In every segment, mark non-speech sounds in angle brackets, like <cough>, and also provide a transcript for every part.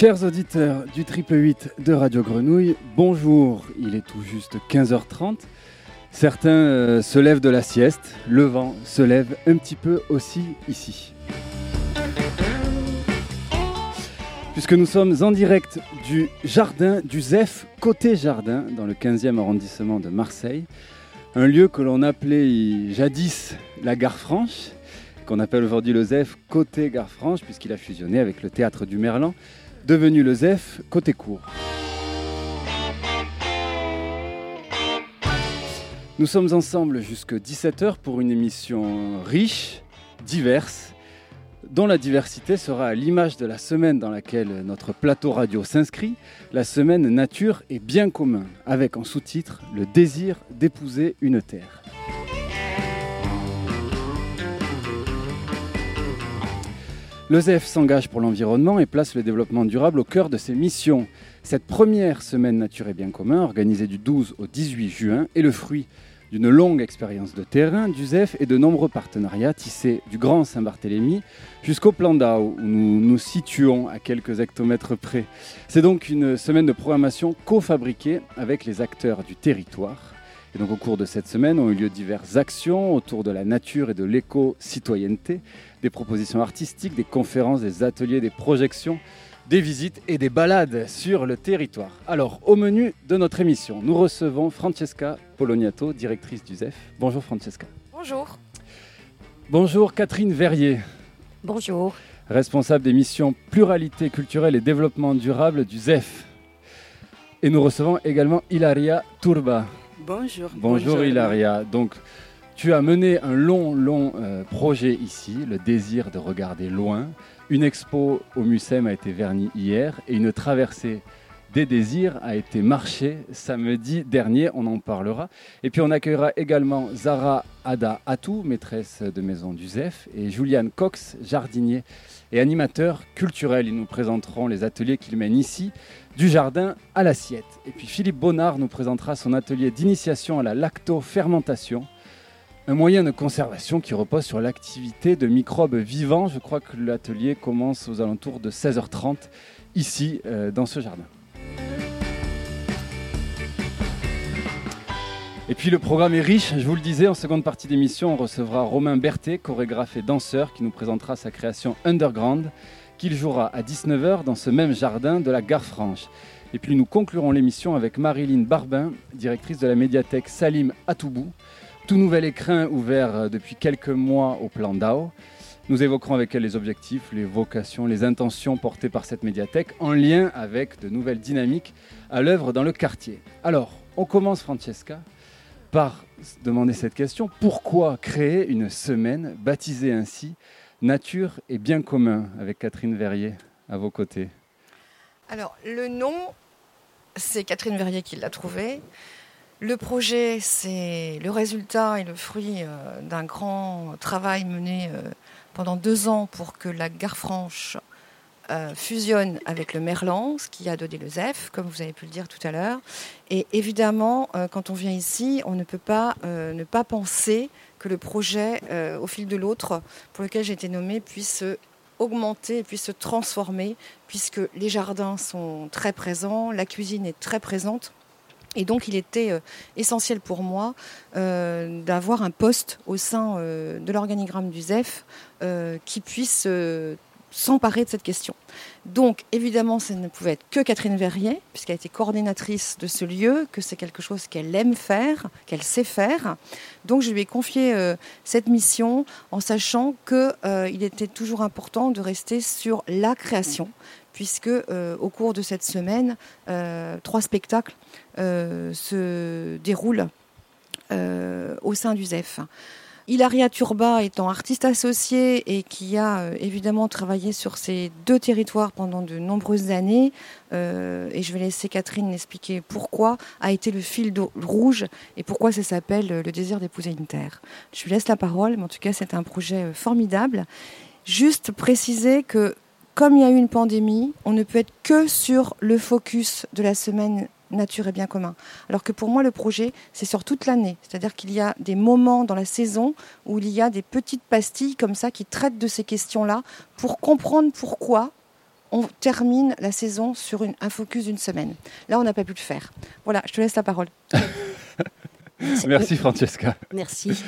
Chers auditeurs du triple 8 de Radio Grenouille, bonjour. Il est tout juste 15h30. Certains euh, se lèvent de la sieste, le vent se lève un petit peu aussi ici. Puisque nous sommes en direct du jardin du ZEF, côté jardin, dans le 15e arrondissement de Marseille, un lieu que l'on appelait jadis la Gare Franche, qu'on appelle aujourd'hui le ZEF côté Gare Franche, puisqu'il a fusionné avec le théâtre du Merlan, devenu le ZEF côté court. Nous sommes ensemble jusqu'à 17h pour une émission riche, diverse, dont la diversité sera à l'image de la semaine dans laquelle notre plateau radio s'inscrit, la semaine Nature et bien commun, avec en sous-titre Le désir d'épouser une terre. Le ZEF s'engage pour l'environnement et place le développement durable au cœur de ses missions. Cette première semaine Nature et bien commun, organisée du 12 au 18 juin, est le fruit d'une longue expérience de terrain du ZEF et de nombreux partenariats tissés du Grand Saint-Barthélemy jusqu'au plan d'Ao, où nous nous situons à quelques hectomètres près. C'est donc une semaine de programmation co-fabriquée avec les acteurs du territoire. Et donc au cours de cette semaine ont eu lieu diverses actions autour de la nature et de l'éco-citoyenneté, des propositions artistiques, des conférences, des ateliers, des projections des visites et des balades sur le territoire. Alors, au menu de notre émission, nous recevons Francesca Poloniato, directrice du ZEF. Bonjour Francesca. Bonjour. Bonjour Catherine Verrier. Bonjour. Responsable des missions pluralité culturelle et développement durable du ZEF. Et nous recevons également Hilaria Turba. Bonjour. Bonjour, Hilaria. Donc, tu as mené un long, long euh, projet ici, le désir de regarder loin. Une expo au Mucem a été vernie hier et une traversée des désirs a été marchée samedi dernier, on en parlera. Et puis on accueillera également Zara Ada Atou, maîtresse de maison du ZEF, et Julian Cox, jardinier et animateur culturel. Ils nous présenteront les ateliers qu'ils mènent ici, du jardin à l'assiette. Et puis Philippe Bonnard nous présentera son atelier d'initiation à la lactofermentation un moyen de conservation qui repose sur l'activité de microbes vivants. Je crois que l'atelier commence aux alentours de 16h30 ici euh, dans ce jardin. Et puis le programme est riche, je vous le disais, en seconde partie d'émission, on recevra Romain Berthet, chorégraphe et danseur, qui nous présentera sa création Underground, qu'il jouera à 19h dans ce même jardin de la Gare Franche. Et puis nous conclurons l'émission avec Marilyn Barbin, directrice de la médiathèque Salim Atoubou, tout nouvel écrin ouvert euh, depuis quelques mois au plan DAO. Nous évoquerons avec elle les objectifs, les vocations, les intentions portées par cette médiathèque en lien avec de nouvelles dynamiques à l'œuvre dans le quartier. Alors, on commence, Francesca, par demander cette question. Pourquoi créer une semaine baptisée ainsi Nature et bien commun avec Catherine Verrier à vos côtés Alors, le nom, c'est Catherine Verrier qui l'a trouvé. Le projet, c'est le résultat et le fruit euh, d'un grand travail mené euh, pendant deux ans pour que la Gare Franche euh, fusionne avec le Merlan, ce qui a donné le ZEF, comme vous avez pu le dire tout à l'heure. Et évidemment, quand on vient ici, on ne peut pas ne pas penser que le projet, au fil de l'autre, pour lequel j'ai été nommée, puisse augmenter puisse se transformer, puisque les jardins sont très présents, la cuisine est très présente. Et donc, il était euh, essentiel pour moi euh, d'avoir un poste au sein euh, de l'organigramme du ZEF qui puisse s'emparer de cette question. Donc, évidemment, ça ne pouvait être que Catherine Verrier, puisqu'elle a été coordinatrice de ce lieu, que c'est quelque chose qu'elle aime faire, qu'elle sait faire. Donc, je lui ai confié cette mission en sachant qu'il était toujours important de rester sur la création, puisque au cours de cette semaine, trois spectacles euh, se déroule euh, au sein du ZEF. Hilaria Turba étant artiste associée et qui a euh, évidemment travaillé sur ces deux territoires pendant de nombreuses années, et je vais laisser Catherine expliquer pourquoi, a été le fil rouge et pourquoi ça s'appelle Le désir d'épouser une terre. Je lui laisse la parole, mais en tout cas c'est un projet formidable. Juste préciser que comme il y a eu une pandémie, on ne peut être que sur le focus de la semaine nature et bien commun. Alors que pour moi, le projet, c'est sur toute l'année. C'est-à-dire qu'il y a des moments dans la saison où il y a des petites pastilles comme ça qui traitent de ces questions-là pour comprendre pourquoi on termine la saison sur un focus d'une semaine. Là, on n'a pas pu le faire. Voilà, je te laisse la parole. <laughs> Merci Francesca. Merci.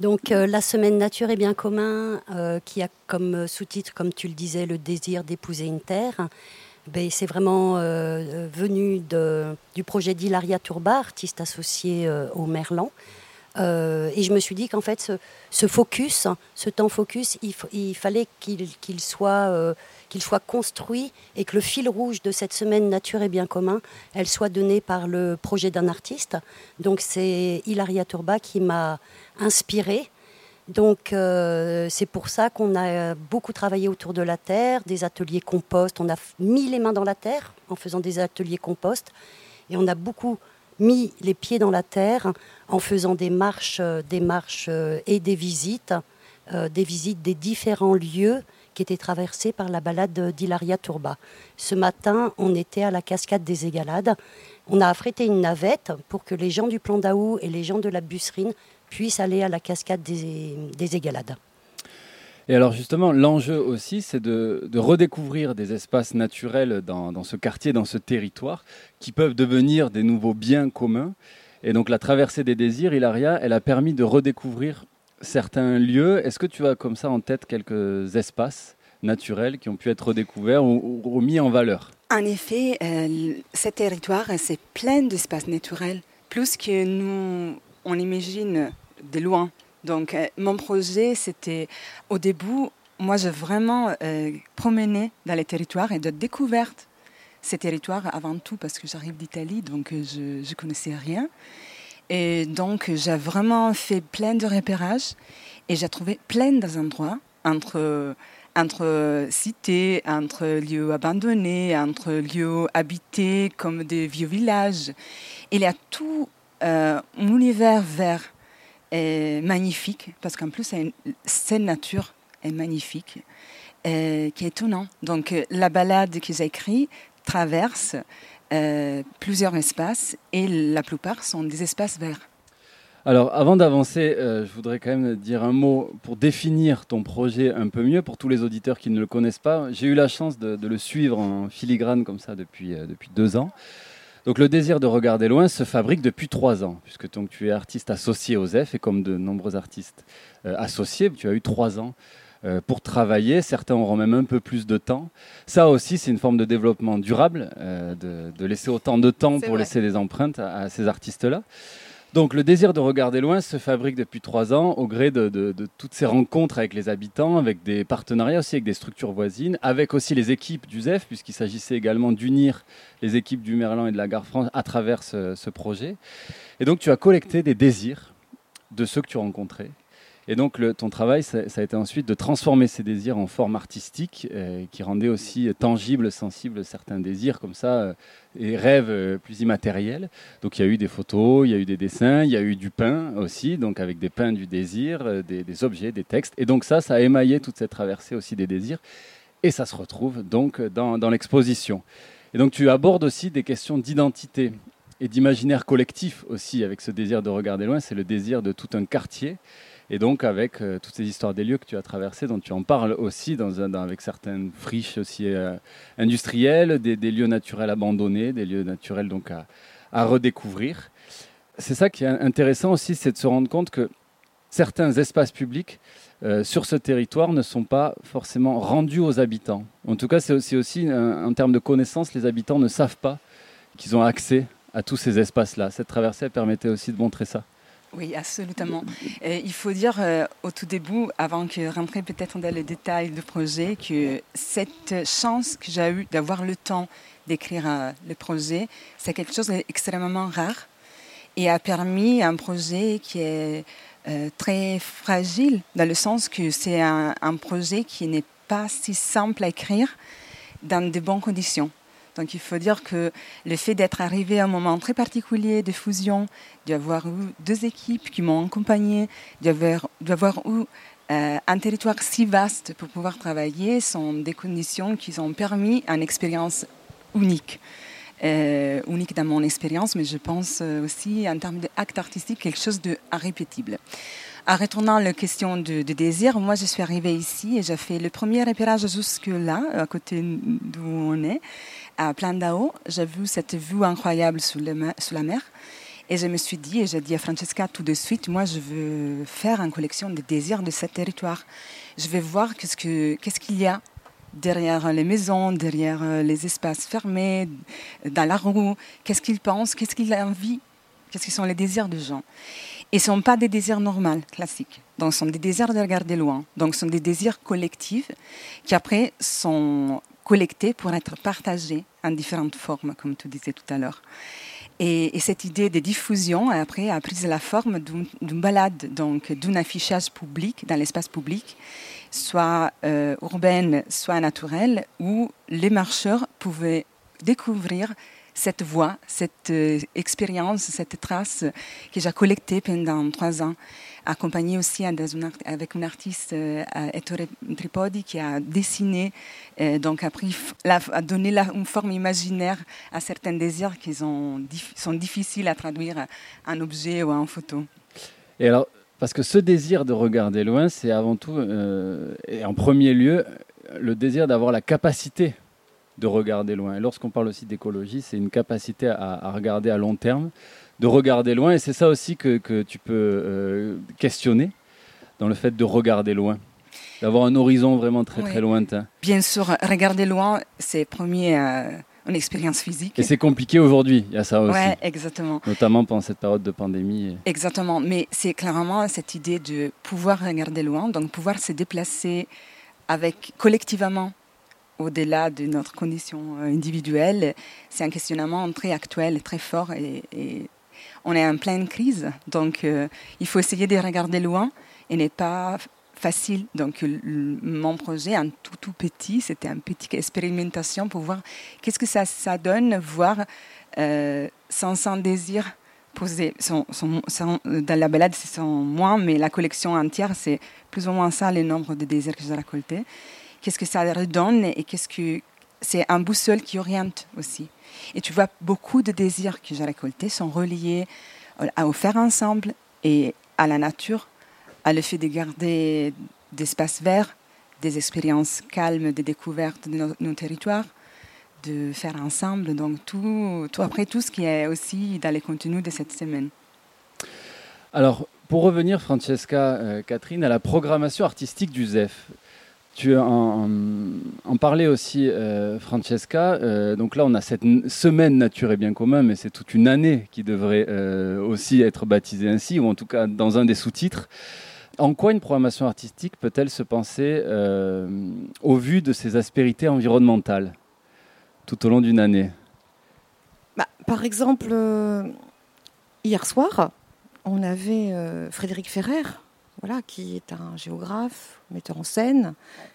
Donc euh, la semaine nature et bien commun, euh, qui a comme sous-titre, comme tu le disais, le désir d'épouser une terre, ben, c'est vraiment euh, venu du projet d'Hilaria Turba, artiste associée au Merlan. et je me suis dit qu'en fait, ce, focus, ce temps focus, il, fallait qu'il soit qu'il soit construit et que le fil rouge de cette semaine Nature et Bien commun, elle soit donnée par le projet d'un artiste. Donc c'est Hilaria Turba qui m'a inspirée. Donc euh, c'est pour ça qu'on a beaucoup travaillé autour de la terre, des ateliers compost. On a mis les mains dans la terre en faisant des ateliers compost. Et on a beaucoup mis les pieds dans la terre en faisant des marches, euh, des marches euh, et des visites, des visites des différents lieux qui était traversée par la balade d'Hilaria Turba. Ce matin, on était à la cascade des Égalades. On a affrété une navette pour que les gens du plan d'Aou et les gens de la Busserine puissent aller à la cascade des, des Égalades. Et alors justement, l'enjeu aussi, c'est de, redécouvrir des espaces naturels dans, dans, ce quartier, dans ce territoire, qui peuvent devenir des nouveaux biens communs. Et donc la traversée des désirs, Hilaria, elle a permis de redécouvrir certains lieux. Est-ce que tu as comme ça en tête quelques espaces naturels qui ont pu être redécouverts ou, remis en valeur? En effet, euh, ce territoire, c'est plein d'espaces naturels, plus que nous, on imagine de loin. Donc, euh, mon projet, c'était au début, moi, j'ai vraiment euh, promené dans les territoires et de découverte ces territoires avant tout parce que j'arrive d'Italie, donc je ne connaissais rien. Et donc, j'ai vraiment fait plein de repérages et j'ai trouvé plein d'endroits entre, entre cités, entre lieux abandonnés, entre lieux habités comme des vieux villages. Il y a tout euh, un univers vert et magnifique, parce qu'en plus, cette nature est magnifique, qui est étonnant. Donc, la balade que j'ai écrite traverse euh, plusieurs espaces et la plupart sont des espaces verts. Alors, avant d'avancer, euh, je voudrais quand même dire un mot pour définir ton projet un peu mieux pour tous les auditeurs qui ne le connaissent pas. J'ai eu la chance de, le suivre en filigrane comme ça depuis, euh, depuis deux ans. Donc, le désir de regarder loin se fabrique depuis trois ans, puisque donc, tu es artiste associé aux F et comme de nombreux artistes associés, tu as eu trois ans euh, pour travailler. Certains auront même un peu plus de temps. Ça aussi, c'est une forme de développement durable, euh, de, laisser autant de temps pour laisser des empreintes à, ces artistes-là. Donc le désir de regarder loin se fabrique depuis trois ans au gré de, toutes ces rencontres avec les habitants, avec des partenariats aussi avec des structures voisines, avec aussi les équipes du ZEF, puisqu'il s'agissait également d'unir les équipes du Merlan et de la Gare France à travers ce, ce projet. Et donc tu as collecté des désirs de ceux que tu rencontrais et donc, ton travail, ça, a été ensuite de transformer ces désirs en forme artistique, euh, qui rendait aussi tangible, sensible certains désirs comme ça, euh, et rêves euh, plus immatériels. Donc, il y a eu des photos, il y a eu des dessins, il y a eu du pain aussi, donc avec des pains du désir, des, objets, des textes. Et donc, ça, ça a émaillé toute cette traversée aussi des désirs. Et ça se retrouve donc dans l'exposition. Et donc, tu abordes aussi des questions d'identité et d'imaginaire collectif aussi avec ce désir de regarder loin. C'est le désir de tout un quartier. Et donc avec euh, toutes ces histoires des lieux que tu as traversés, dont tu en parles aussi avec certaines friches aussi euh, industrielles, des, lieux naturels abandonnés, des lieux naturels donc à, redécouvrir. C'est ça qui est intéressant aussi, c'est de se rendre compte que certains espaces publics euh, sur ce territoire ne sont pas forcément rendus aux habitants. En tout cas, c'est aussi, aussi en termes de connaissances, les habitants ne savent pas qu'ils ont accès à tous ces espaces-là. Cette traversée permettait aussi de montrer ça. Oui, absolument. il faut dire euh, au tout début, avant que rentrer peut-être dans les détails du projet, que cette chance que j'ai eue d'avoir le temps d'écrire euh, le projet, c'est quelque chose d'extrêmement rare et a permis un projet qui est euh, très fragile, dans le sens que c'est un, un projet qui n'est pas si simple à écrire dans de bonnes conditions. Donc il faut dire que le fait d'être arrivé à un moment très particulier de fusion, d'avoir eu deux équipes qui m'ont accompagné, d'avoir eu euh, un territoire si vaste pour pouvoir travailler sont des conditions qui ont permis une expérience unique. Euh, unique dans mon expérience, mais je pense aussi en termes d'acte artistique, quelque chose de irrépétible. en retournant à la question du, désir, moi je suis arrivée ici et j'ai fait le premier repérage jusque-là, à côté d'où on est, à Plandao. J'ai vu cette vue incroyable sous, la mer. Et je me suis dit, et j'ai dit à Francesca tout de suite, moi je veux faire une collection des désirs de ce territoire. Je vais voir qu'est-ce qu'il y a derrière les maisons, derrière euh, les espaces fermés, dans la rue, qu'est-ce qu'ils pensent, qu'est-ce qu'ils ont envie, qu'est-ce qu'ils sont les désirs des gens. Et ce ne sont pas des désirs normaux, classiques. Donc, ce sont des désirs de regarder loin. Donc, ce sont des désirs collectifs qui, après, sont collectés pour être partagés en différentes formes, comme tu disais tout à l'heure. Et, cette idée de diffusion, après, a pris la forme d'une balade, donc d'un affichage public dans l'espace public, soit euh, urbaine, soit naturelle, où les marcheurs pouvaient découvrir cette voix, cette euh, expérience, cette trace que j'ai collectée pendant trois ans, accompagnée aussi avec une artiste, euh, Ettore Tripodi, qui a dessiné, euh, donc a, pris, a donné une forme imaginaire à certains désirs qui sont, sont difficiles à traduire en objet ou en photo. Et alors, parce que ce désir de regarder loin, c'est avant tout, et en premier lieu, le désir d'avoir la capacité de regarder loin. Et lorsqu'on parle aussi d'écologie, c'est une capacité à, regarder à long terme, de regarder loin. Et c'est ça aussi que, tu peux euh, questionner dans le fait de regarder loin, d'avoir un horizon vraiment très très lointain. Bien sûr, regarder loin, c'est premier. Euh, une expérience physique. Et c'est compliqué aujourd'hui, il y a ça aussi. Oui, exactement. Notamment pendant cette période de pandémie. Exactement, mais c'est clairement cette idée de pouvoir regarder loin, donc pouvoir se déplacer avec collectivement au-delà de notre condition euh, individuelle, c'est un questionnement très actuel, très fort et, on est en pleine crise. Donc euh, il faut essayer de regarder loin et n'est pas facile. Donc mon projet, un tout petit, c'était une petite expérimentation pour voir qu'est-ce que ça, donne, voir euh, sans, sans désir poser. dans la balade, c'est moins, mais la collection entière, c'est plus ou moins ça, le nombre de désirs que j'ai récoltés qu'est-ce que ça redonne et qu'est-ce que c'est un boussole qui oriente aussi. Et tu vois, beaucoup de désirs que j'ai récoltés sont reliés à faire ensemble et à la nature, à le fait de garder des espaces verts, des expériences calmes, des découvertes de nos, territoires, de faire ensemble. Donc tout, tout, après tout ce qui est aussi dans les contenus de cette semaine. Alors, pour revenir, Francesca, euh, Catherine, à la programmation artistique du ZEF, tu en, parlais aussi, euh, Francesca. Euh, donc là, on a cette semaine Nature et bien commun, mais c'est toute une année qui devrait euh, aussi être baptisée ainsi, ou en tout cas dans un des sous-titres. En quoi une programmation artistique peut-elle se penser au vu de ses aspérités environnementales tout au long d'une année? Bah, Par exemple, hier soir, on avait Frédéric Ferrer voilà, qui est un géographe, metteur en scène,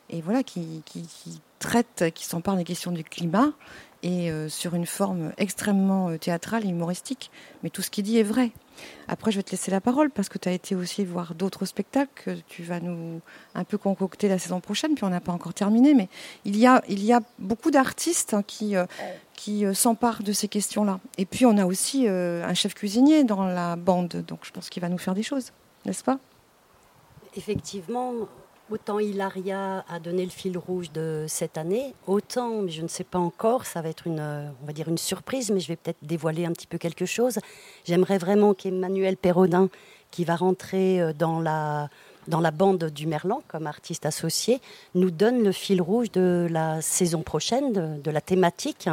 et voilà, qui, traite, qui s'empare des questions du climat, et euh, sur une forme extrêmement euh, théâtrale humoristique. Mais tout ce qu'il dit est vrai. Après, je vais te laisser la parole, parce que tu as été aussi voir d'autres spectacles que tu vas nous un peu concocter la saison prochaine, puis on n'a pas encore terminé, mais il y a, il y a beaucoup d'artistes hein, qui, euh, qui s'emparent de ces questions-là. Et puis, on a aussi un chef cuisinier dans la bande, donc je pense qu'il va nous faire des choses, n'est-ce pas? Effectivement, autant Hilaria a donné le fil rouge de cette année, autant, mais je ne sais pas encore, ça va être une, on va dire une surprise, mais je vais peut-être dévoiler un petit peu quelque chose. J'aimerais vraiment qu'Emmanuel Perrodin, qui va rentrer euh, dans la, dans la bande du Merlan comme artiste associé, nous donne le fil rouge de la saison prochaine, de, la thématique.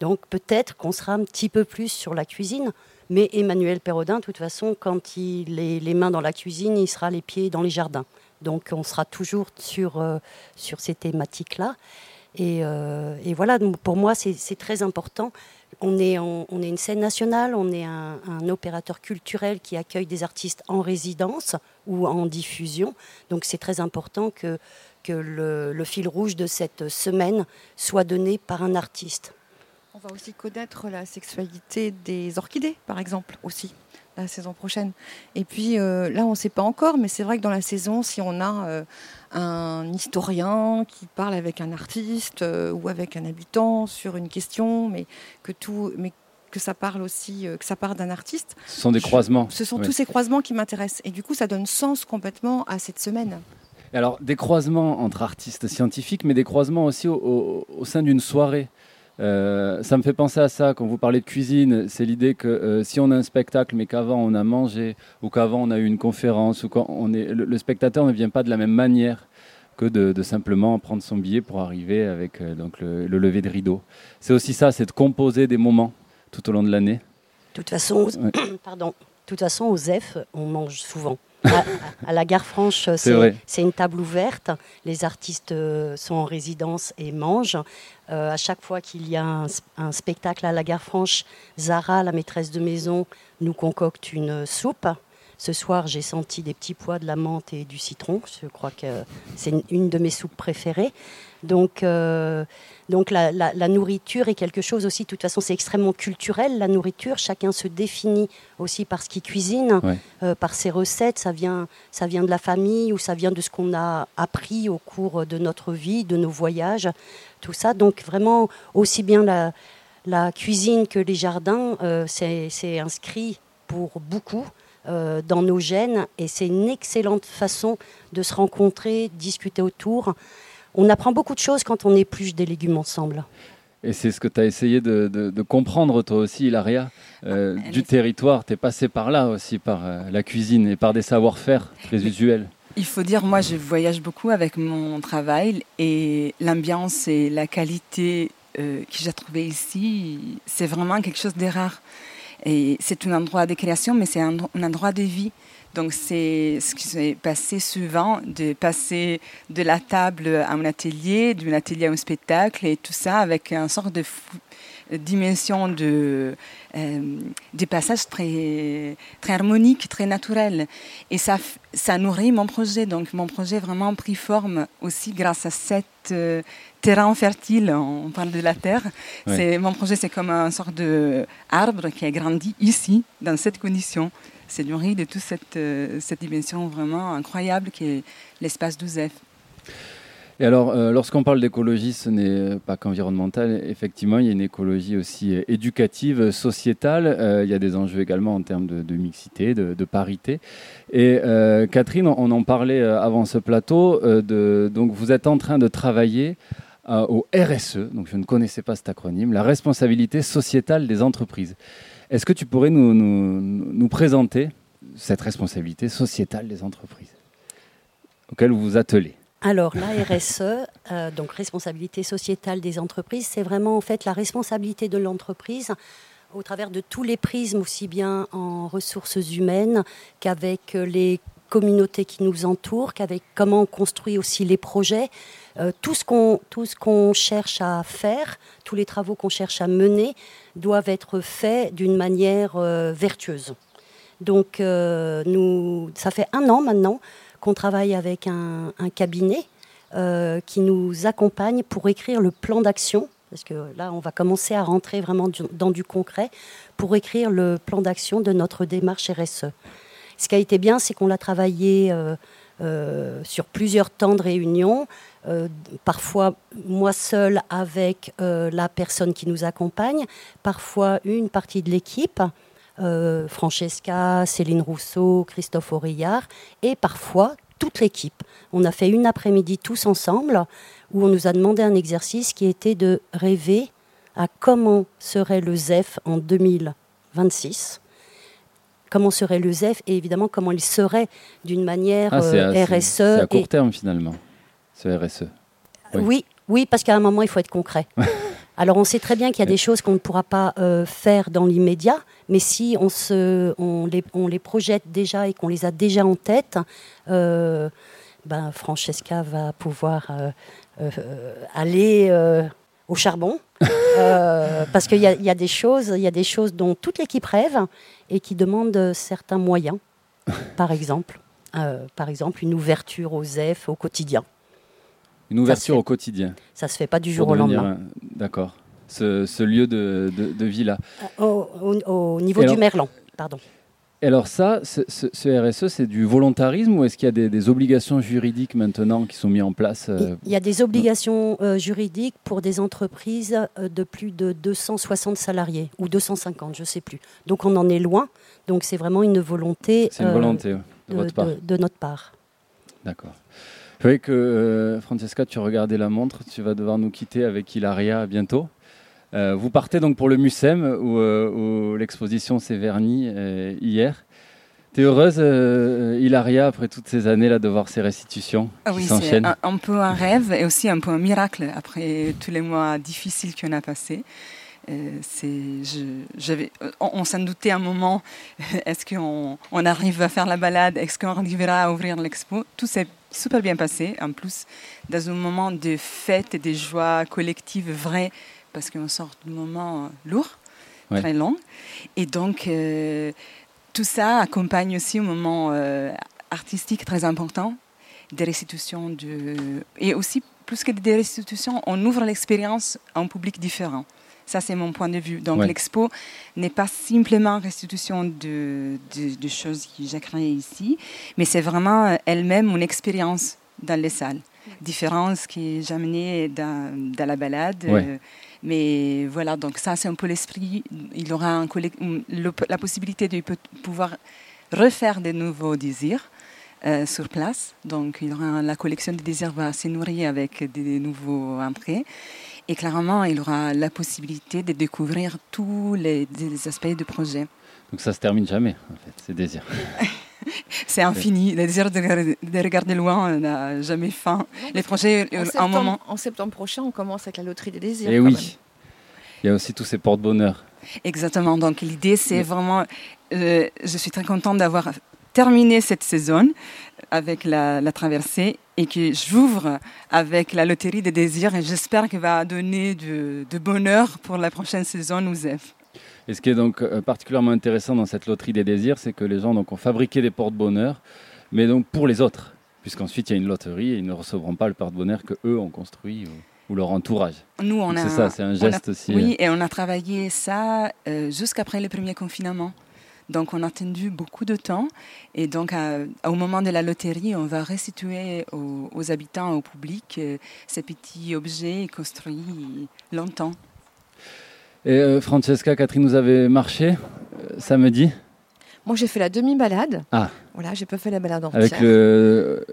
Donc peut-être qu'on sera un petit peu plus sur la cuisine. Mais Emmanuel Perrodin, de toute façon, quand il est les mains dans la cuisine, il sera les pieds dans les jardins. Donc on sera toujours sur, euh, sur ces thématiques-là. Et, euh, voilà, pour moi, c'est très important. On est, est une scène nationale, on est un, opérateur culturel qui accueille des artistes en résidence ou en diffusion. Donc c'est très important que, que le fil rouge de cette semaine soit donné par un artiste. On va aussi connaître la sexualité des orchidées, par exemple, aussi, la saison prochaine. Et puis euh, là, on ne sait pas encore, mais c'est vrai que dans la saison, si on a euh, un historien qui parle avec un artiste euh, ou avec un habitant sur une question, mais que tout, mais que ça parle aussi, que ça part d'un artiste. Ce sont des croisements. ce sont tous ces croisements qui m'intéressent. Et du coup, ça donne sens complètement à cette semaine. Alors, des croisements entre artistes scientifiques, mais des croisements aussi au, sein d'une soirée. Euh, ça me fait penser à ça quand vous parlez de cuisine. C'est l'idée que euh, si on a un spectacle, mais qu'avant on a mangé, ou qu'avant on a eu une conférence, ou quand on est, le, spectateur ne vient pas de la même manière que de, simplement prendre son billet pour arriver avec euh, donc le, lever de rideau. C'est aussi ça, c'est de composer des moments tout au long de l'année. De toute façon, <coughs> pardon. De toute façon, aux F, on mange souvent à, la gare franche, c'est une table ouverte. Les artistes euh, sont en résidence et mangent. Euh, à chaque fois qu'il y a un, spectacle à la gare franche, Zara, la maîtresse de maison, nous concocte une soupe. Ce soir, j'ai senti des petits pois, de la menthe et du citron. Je crois que c'est une, de mes soupes préférées. Donc, euh, donc la, nourriture est quelque chose aussi, de toute façon, c'est extrêmement culturel, la nourriture. Chacun se définit aussi par ce qu'il cuisine, euh, par ses recettes. Ça vient, ça vient de la famille ou ça vient de ce qu'on a appris au cours de notre vie, de nos voyages, tout ça. Donc vraiment, aussi bien la, la cuisine que les jardins, euh, c'est inscrit pour beaucoup. Euh, dans nos gènes et c'est une excellente façon de se rencontrer, discuter autour on apprend beaucoup de choses quand on épluche des légumes ensemble. Et c'est ce que tu as essayé de, comprendre toi aussi, Hilaria, euh, ah, du territoire. Tu es passé par là aussi, par euh, la cuisine et par des savoir-faire très usuels. Il faut dire, moi, je voyage beaucoup avec mon travail et l'ambiance et la qualité euh, que j'ai trouvée ici, c'est vraiment quelque chose de rare. Et c'est un endroit de création, mais c'est un endroit de vie. Donc c'est ce qui s'est passé souvent, de passer de la table à un atelier, d'un atelier à un spectacle, et tout ça avec une sorte de dimension de, euh, des passages très, très harmoniques, très naturels. Et ça, ça nourrit mon projet. Donc mon projet vraiment pris forme aussi grâce à cette euh, terrain fertile. On parle de la terre. Mon projet, c'est comme un sorte d'arbre qui a grandi ici, dans cette condition c'est nourri de toute cette, euh, cette, dimension vraiment incroyable qui est l'espace d'Ouzef. Et alors, euh, lorsqu'on parle d'écologie, ce n'est pas qu'environnemental. Effectivement, il y a une écologie aussi euh, éducative, sociétale. il y a des enjeux également en termes de, mixité, de, parité. Et Catherine, on, en parlait avant ce plateau. donc, vous êtes en train de travailler au RSE. Donc, je ne connaissais pas cet acronyme, la responsabilité sociétale des entreprises. Est-ce que tu pourrais nous, présenter cette responsabilité sociétale des entreprises auxquelles vous vous attelez? Alors la RSE, euh, donc responsabilité sociétale des entreprises, c'est vraiment en fait la responsabilité de l'entreprise au travers de tous les prismes, aussi bien en ressources humaines qu'avec les communautés qui nous entourent, qu'avec comment on construit aussi les projets, euh, tout ce qu'on cherche à faire, tous les travaux qu'on cherche à mener doivent être faits d'une manière euh, vertueuse. Donc euh, nous, ça fait un an maintenant qu'on travaille avec un, cabinet qui nous accompagne pour écrire le plan d'action parce que là, on va commencer à rentrer vraiment dans du concret pour écrire le plan d'action de notre démarche RSE. Ce qui a été bien, c'est qu'on l'a travaillé sur plusieurs temps de réunion euh, parfois moi seule avec euh, la personne qui nous accompagne, parfois une partie de l'équipe, euh, Francesca, Céline Rousseau, Christophe Aurillard, et parfois toute l'équipe. On a fait une après-midi tous ensemble où on nous a demandé un exercice qui était de rêver à comment serait le ZEF en 2026 comment serait le ZEF et évidemment comment il serait d'une manière RSE. Ah, c'est à court terme finalement ce RSE. Oui, oui, parce qu'à un moment, il faut être concret. <laughs> Alors, on sait très bien qu'il y a des choses qu'on ne pourra pas euh, faire dans l'immédiat, mais si on, se, on, les, on les projette déjà et qu'on les a déjà en tête, euh, ben, Francesca va pouvoir euh, aller au charbon, <laughs> parce qu'il y, y, a des choses, il y a des choses dont toute l'équipe rêve et qui demandent certains moyens. Par exemple, par exemple, une ouverture aux F au quotidien. Une ouverture au quotidien. Ça se fait pas du jour au lendemain. D'accord. Ce, lieu de, de, vie là. Euh, au, niveau du Merlan, pardon. Et alors ça, ce, RSE, e, c'est du volontarisme ou est-ce qu'il y a des, obligations juridiques maintenant qui sont mises en place euh, Il y a des obligations euh, juridiques pour des entreprises euh, de plus de 260 salariés ou 250, je ne sais plus. Donc on en est loin. Donc c'est vraiment une volonté, une volonté de, votre part. de, notre part. D'accord. Je voyais que Francesca, tu regardais la montre, tu vas devoir nous quitter avec Hilaria bientôt. Euh, vous partez donc pour le MUSEM où, euh, l'exposition s'est vernie euh, hier. Tu es heureuse, Hilaria, après toutes ces années là, de voir ces restitutions ah oui, c'est un, peu un rêve et aussi un peu un miracle après tous les mois difficiles qu'on a passés. on, s'en doutait un moment, <laughs> est-ce qu'on on arrive à faire la balade, est-ce qu'on arrivera à ouvrir l'expo? Tout s'est super bien passé, en plus, dans un moment de fête et de joie collective vraie parce qu'on sort d'un moment euh, lourd, très long. Et donc, euh, tout ça accompagne aussi un moment euh, artistique très important, des restitutions de... Et aussi, plus que des restitutions, on ouvre l'expérience à un public différent. Ça, c'est mon point de vue. Donc, l'expo n'est pas simplement restitution de, de, choses que j'ai créées ici, mais c'est vraiment elle-même une expérience dans les salles. Différence qui est amenée dans, dans la balade. Mais voilà, donc ça, c'est un peu l'esprit. Il aura un la possibilité de pouvoir refaire des nouveaux désirs euh, sur place. Donc, il aura la collection de désirs va se nourrir avec des nouveaux entrées. Et clairement, il aura la possibilité de découvrir tous les, aspects du projet. Donc, ça se termine jamais, en fait, ces désirs. <laughs> <laughs> c'est infini. Le désir de, regarder loin n'a jamais fin. Les projets, en septembre, moment. En septembre prochain, on commence avec la loterie des désirs. Et eh oui. Il y a aussi tous ces porte-bonheur. Exactement. Donc l'idée, c'est vraiment. Euh, je suis très contente d'avoir terminé cette saison avec la, traversée et que j'ouvre avec la loterie des désirs et j'espère qu'elle va donner de, bonheur pour la prochaine saison, Ouzef. Et ce qui est donc euh, particulièrement intéressant dans cette loterie des désirs, c'est que les gens donc, ont fabriqué des porte-bonheur, mais donc pour les autres, puisqu'ensuite il y a une loterie et ils ne recevront pas le porte-bonheur que eux ont construit ou, leur entourage. Nous, on a. C'est ça, c'est un geste aussi. Oui, euh. et on a travaillé ça euh, jusqu'après le premier confinement. Donc, on a attendu beaucoup de temps. Et donc, au moment de la loterie, on va restituer aux habitants, au public, ces petits objets construits longtemps. Et euh, Francesca, Catherine, vous avez marché euh, samedi Moi, j'ai fait la demi-balade. Ah. Voilà, j'ai pas fait la balade entière. Avec le,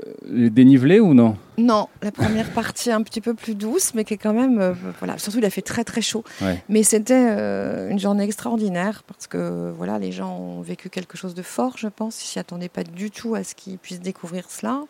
dénivelé ou non Non, la première partie un petit peu plus douce, mais qui est quand même, euh, voilà. Surtout, il a fait très très chaud. Mais c'était une journée extraordinaire parce que voilà, les gens ont vécu quelque chose de fort, je pense. Ils s'y attendaient pas du tout à ce qu'ils puissent découvrir cela.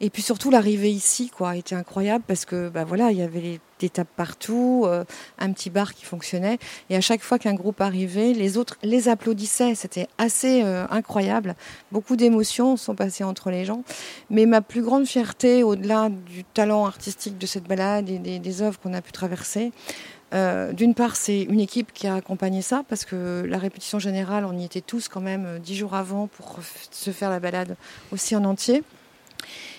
Et puis surtout l'arrivée ici, quoi, était incroyable parce que, bah voilà, il y avait des tables partout, euh, un petit bar qui fonctionnait, et à chaque fois qu'un groupe arrivait, les autres les applaudissaient. C'était assez euh, incroyable. Beaucoup d'émotions sont passées entre les gens. Mais ma plus grande fierté, au-delà du talent artistique de cette balade et des, œuvres qu'on a pu traverser, euh, d'une part, c'est une équipe qui a accompagné ça, parce que la répétition générale, on y était tous quand même dix jours avant pour se faire la balade aussi en entier.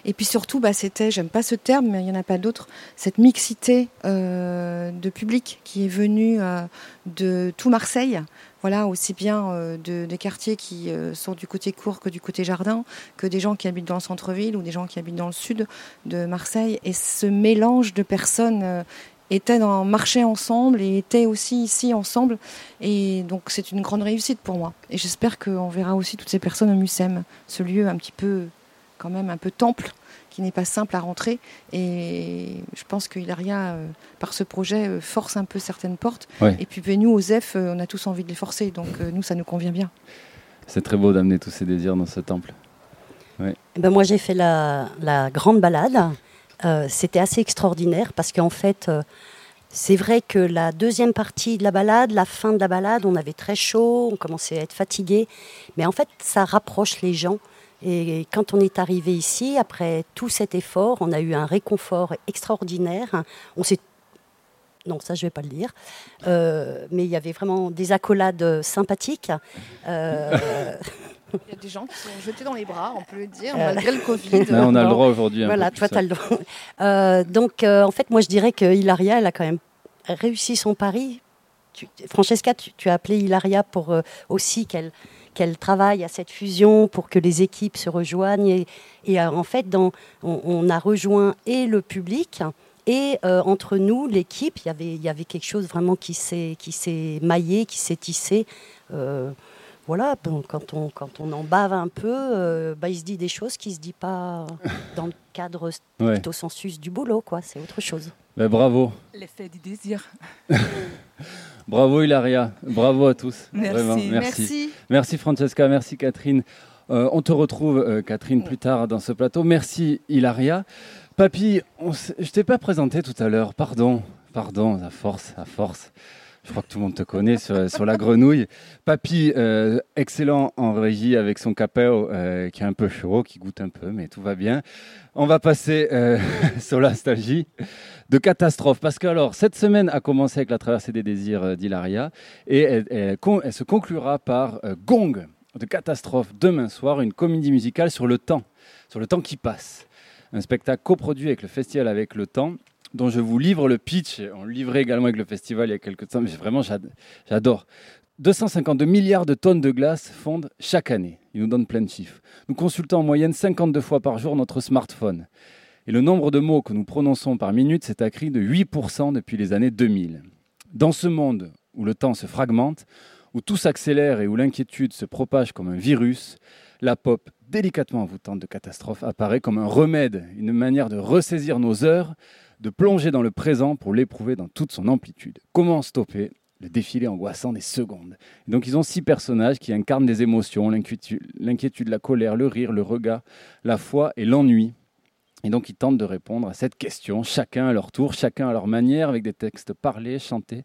Et puis surtout, bah, c'était, j'aime pas ce terme, mais il n'y en a pas d'autre, cette mixité euh, de public qui est venue euh, de tout Marseille. Voilà, aussi bien euh, de, des quartiers qui sont du côté court que du côté jardin, que des gens qui habitent dans le centre-ville ou des gens qui habitent dans le sud de Marseille. Et ce mélange de personnes était dans marcher ensemble et était aussi ici ensemble. Et donc c'est une grande réussite pour moi. Et j'espère qu'on verra aussi toutes ces personnes au MUSEM, ce lieu un petit peu quand même un peu temple qui n'est pas simple à rentrer. Et je pense que Hilaria, euh, par ce projet, euh, force un peu certaines portes. Et puis ben, nous, Osef, euh, on a tous envie de les forcer. Donc nous, ça nous convient bien. C'est très beau d'amener tous ces désirs dans ce temple. Eh ben moi, j'ai fait la, grande balade. C'était assez extraordinaire parce qu'en fait, c'est vrai que la deuxième partie de la balade, la fin de la balade, on avait très chaud, on commençait à être fatigué. Mais en fait, ça rapproche les gens. Et quand on est arrivé ici, après tout cet effort, on a eu un réconfort extraordinaire. On s'est non, ça je vais pas le dire. Euh, mais il y avait vraiment des accolades sympathiques. Euh, il y a des gens qui sont jetés dans les bras, on peut le dire, euh, malgré le Covid. on a le droit aujourd'hui. Voilà, toi, tu as le droit. donc, en fait, moi, je dirais que Hilaria, elle a quand même réussi son pari. Francesca, tu, as appelé Hilaria pour aussi qu'elle qu'elle travaille à cette fusion pour que les équipes se rejoignent. Et, en fait, dans, on, a rejoint et le public. Et entre nous, l'équipe, y il y avait quelque chose vraiment qui s'est maillé, qui s'est tissé voilà, quand on, quand on en bave un peu, euh, bah, il se dit des choses qui ne se disent pas dans le cadre au sensus du boulot, quoi. C'est autre chose. Ben, bravo. L'effet du désir. <laughs> bravo Hilaria, bravo à tous. Merci. merci. merci. Francesca, merci Catherine. Euh, on te retrouve, euh, Catherine, plus tard dans ce plateau. Merci Hilaria. Papy, je t'ai pas présenté tout à l'heure, pardon, pardon, à force, à force. Je crois que tout le monde te connaît sur, la grenouille. Papy, euh, excellent en régie avec son capéo euh, qui est un peu chaud, qui goûte un peu, mais tout va bien. On va passer euh, <laughs> sur la nostalgie de catastrophe. Parce que alors, cette semaine a commencé avec la traversée des désirs d'Hilaria et elle, se conclura par Gong de catastrophe demain soir, une comédie musicale sur le temps, sur le temps qui passe. Un spectacle coproduit avec le Festival avec le temps dont je vous livre le pitch. On le livrait également avec le festival il y a quelques temps, mais vraiment j'adore. 252 milliards de tonnes de glace fondent chaque année. Il nous donne plein de chiffres. Nous consultons en moyenne 52 fois par jour notre smartphone. Et le nombre de mots que nous prononçons par minute s'est accru de 8% depuis les années 2000. Dans ce monde où le temps se fragmente, où tout s'accélère et où l'inquiétude se propage comme un virus, la pop délicatement envoûtante de catastrophe apparaît comme un remède, une manière de ressaisir nos heures de plonger dans le présent pour l'éprouver dans toute son amplitude. Comment stopper le défilé angoissant des secondes? Donc ils ont six personnages qui incarnent des émotions, l'inquiétude, la colère, le rire, le regard, la foi et l'ennui. Et donc ils tentent de répondre à cette question, chacun à leur tour, chacun à leur manière, avec des textes parlés, chantés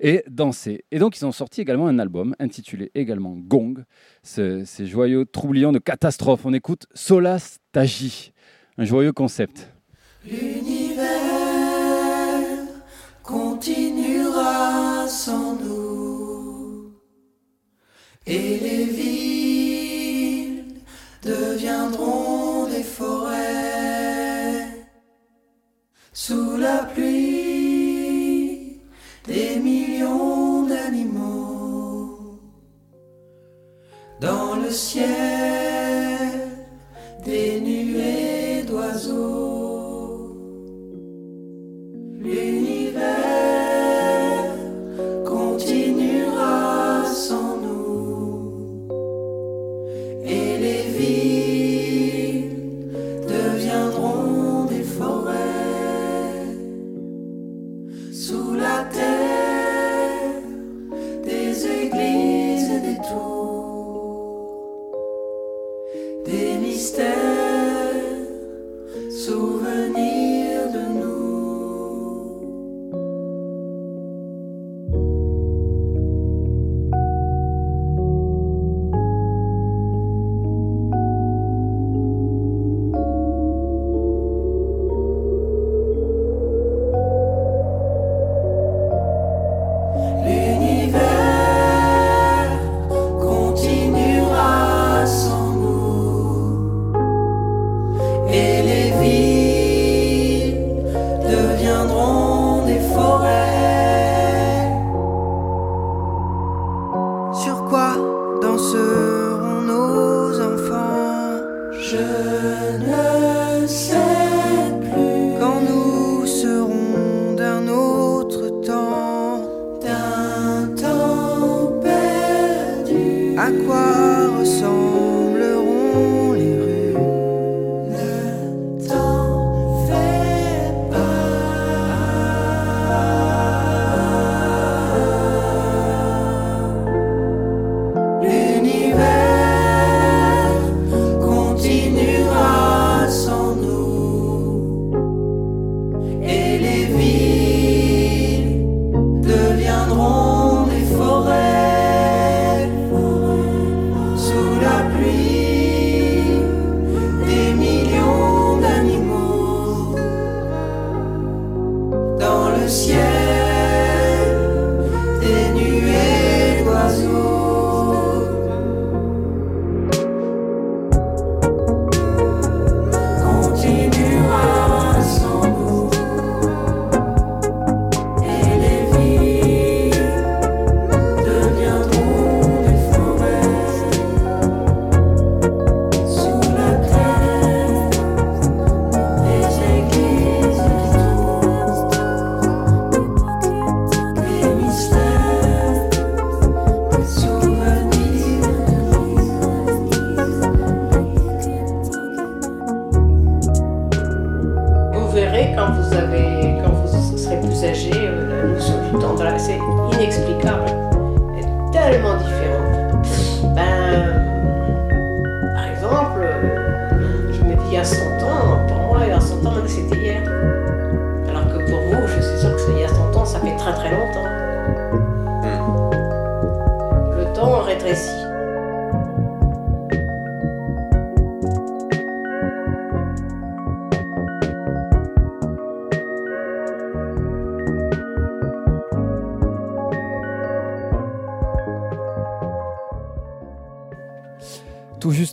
et dansés. Et donc ils ont sorti également un album intitulé également Gong, ces joyeux troublions de catastrophe. On écoute Solas Tagi, un joyeux concept. L'univers continuera sans nous. Et les villes deviendront des forêts. Sous la pluie des millions d'animaux. Dans le ciel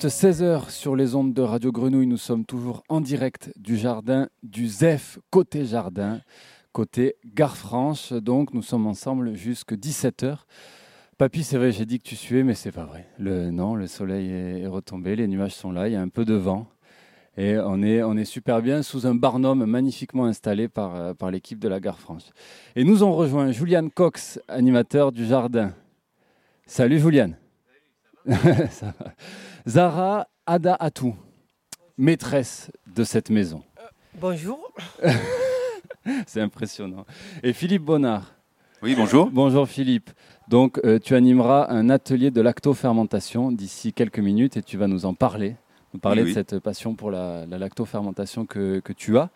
Tout juste 16h sur les ondes de Radio Grenouille, nous sommes toujours en direct du jardin du ZEF, côté jardin, côté Gare Franche. Donc nous sommes ensemble jusqu'à 17h. Papy, c'est vrai, j'ai dit que tu suais, mais c'est pas vrai. Le, non, le soleil est, retombé, les nuages sont là, il y a un peu de vent. Et on est, on est super bien sous un barnum magnifiquement installé par, euh, par l'équipe de la Gare Franche. Et nous ont rejoint Juliane Cox, animateur du jardin. Salut Juliane. Ça va. <laughs> Zara Ada Atou, maîtresse de cette maison. Bonjour. <laughs> C'est impressionnant. Et Philippe Bonnard. Oui, bonjour. Bonjour Philippe. Donc euh, tu animeras un atelier de lactofermentation d'ici quelques minutes et tu vas nous en parler. Nous parler Oui, de oui. cette passion pour la, la lactofermentation que, que tu as.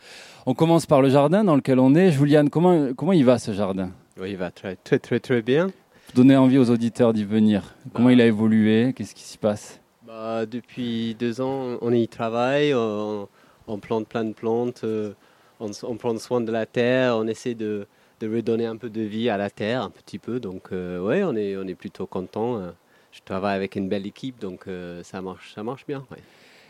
On commence par le jardin dans lequel on est. Juliane, comment, comment il va ce jardin? Oui, il va très très très, très bien. Donner envie aux auditeurs d'y venir. Comment il a évolué? Qu'est-ce qui s'y passe? Bah, depuis deux ans, on y travaille, on, on plante plein de plantes, euh, on, prend soin de la terre, on essaie de, de redonner un peu de vie à la terre, un petit peu. Donc, euh, ouais, on est, on est plutôt content. euh. Je travaille avec une belle équipe, donc euh, ça marche, ça marche bien. ouais.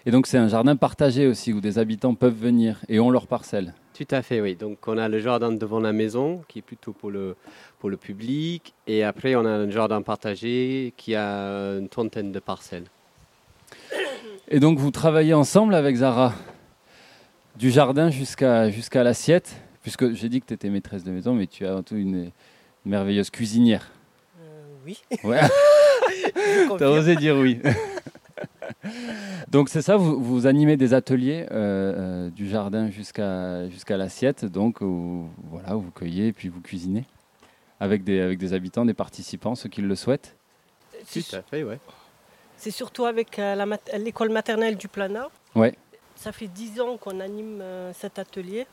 Et donc c'est un jardin partagé aussi où des habitants peuvent venir et ont leur parcelle. Tout à fait, oui. Donc on a le jardin devant la maison qui est plutôt pour le, pour le public. Et après, on a un jardin partagé qui a une trentaine de parcelles. Et donc vous travaillez ensemble avec Zara du jardin jusqu'à jusqu'à l'assiette, puisque j'ai dit que tu étais maîtresse de maison, mais tu es avant tout une, une merveilleuse cuisinière. oui. <laughs> Ouais, t'as osé dire oui. <laughs> donc c'est ça, vous, vous animez des ateliers euh, euh, du jardin jusqu'à jusqu'à l'assiette, donc où, voilà, où vous cueillez et puis vous cuisinez avec des, avec des habitants, des participants, ceux qui le souhaitent. Tout à fait, ouais. C'est surtout avec euh, l'école maternelle du Planat. Ouais. Ça fait dix ans qu'on anime euh, cet atelier.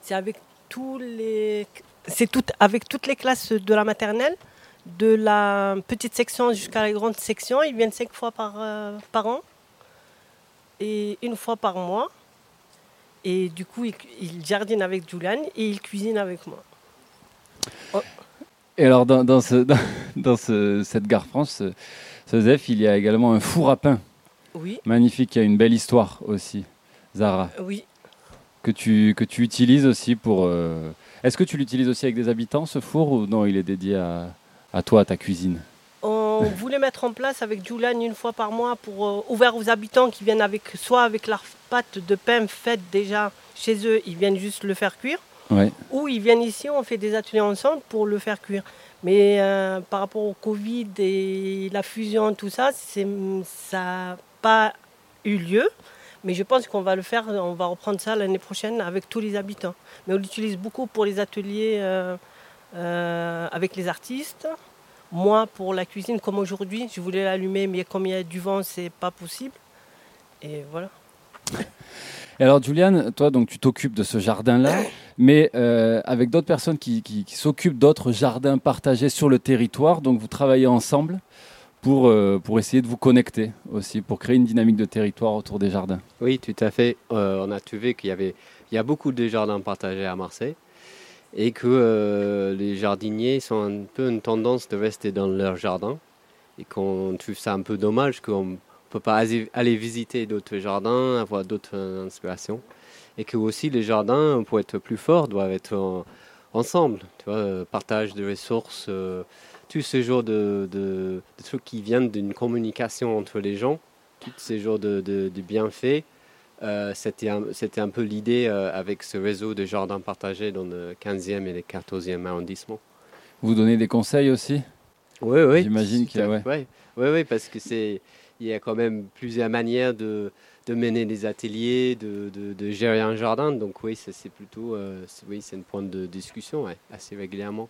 C'est avec tous les, c'est tout, avec toutes les classes de la maternelle, de la petite section jusqu'à la grande section. Ils viennent cinq fois par, euh, par an et une fois par mois. Et du coup, ils, ils jardinent avec Juliane et ils cuisinent avec moi. Et alors, dans, dans ce, <laughs> dans, dans ce- cette gare France, ce, ZEF, il y a également un four à pain Oui, magnifique, qui a une belle histoire aussi, Zara, oui. que tu, que tu utilises aussi pour... euh, Est-ce que tu l'utilises aussi avec des habitants, ce four, ou non, il est dédié à, à toi, à ta cuisine? On <laughs> voulait mettre en place avec Julian une fois par mois pour euh, ouvert aux habitants qui viennent avec soit avec leur pâte de pain faite déjà chez eux, ils viennent juste le faire cuire, Ouais. ou ils viennent ici, on fait des ateliers ensemble pour le faire cuire. Mais euh, par rapport au Covid et la fusion, tout ça, ça n'a pas eu lieu. Mais je pense qu'on va le faire, on va reprendre ça l'année prochaine avec tous les habitants. Mais on l'utilise beaucoup pour les ateliers euh, euh, avec les artistes. Moi, pour la cuisine, comme aujourd'hui, je voulais l'allumer, mais comme il y a du vent, c'est pas possible. Et voilà. <laughs> Alors, Juliane, toi, donc, tu t'occupes de ce jardin-là, mais euh, avec d'autres personnes qui, s'occupent d'autres jardins partagés sur le territoire. Donc, vous travaillez ensemble pour, euh, pour essayer de vous connecter aussi, pour créer une dynamique de territoire autour des jardins. Oui, tout à fait. Euh, on a trouvé qu'il y avait a beaucoup de jardins partagés à Marseille et que les jardiniers sont un peu une tendance de rester dans leur jardin et qu'on trouve ça un peu dommage qu'on peut pas aller visiter d'autres jardins, avoir d'autres euh, inspirations et que aussi les jardins, pour être plus forts, doivent être en- ensemble. Tu vois, euh, partage de ressources, euh, tout ce genre de, de- de trucs qui viennent d'une communication entre les gens, tous ces genres de, de- de bienfaits. Euh, c'était un, c'était un peu l'idée euh, avec ce réseau de jardins partagés dans le 15e et le 14e arrondissement. Vous donnez des conseils aussi? Oui, oui. J'imagine qu'il y a- ouais. Oui, oui, oui, parce que c'est, il y a quand même plusieurs manières de, de mener des ateliers, de, de- de gérer un jardin. Donc oui, c'est plutôt, euh, oui, c'est une point de discussion ouais, assez régulièrement.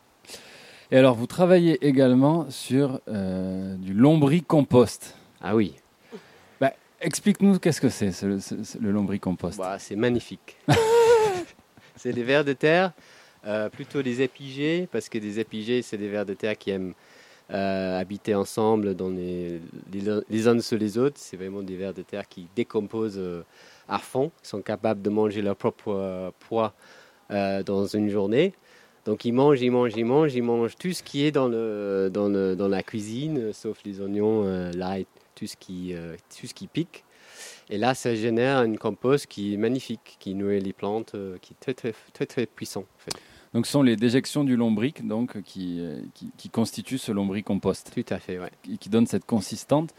Et alors, vous travaillez également sur euh, du lombricompost. Ah oui, Explique-nous qu'est-ce que c'est, ce- ce- ce- le lombricompost. Bah, c'est magnifique. <laughs> c'est des vers de terre, euh, plutôt des épigées, parce que des épigées, c'est des vers de terre qui aiment euh, habiter ensemble dans les, les, les uns sur les autres. C'est vraiment des vers de terre qui décomposent euh, à fond, sont capables de manger leur propre euh, poids euh, dans une journée. Donc ils mangent, ils mangent, ils mangent, ils mangent tout ce qui est dans, le, dans, le- dans la cuisine, sauf les oignons, l'ail, tout ce qui, tout ce qui pique. Et là, ça génère une compost qui est magnifique, qui nourrit les plantes, qui est très très très très puissant. Donc, ce sont les déjections du lombric donc, qui, euh, qui, qui constituent ce lombricompost, Tout à fait, ouais. qui, qui donne cette consistante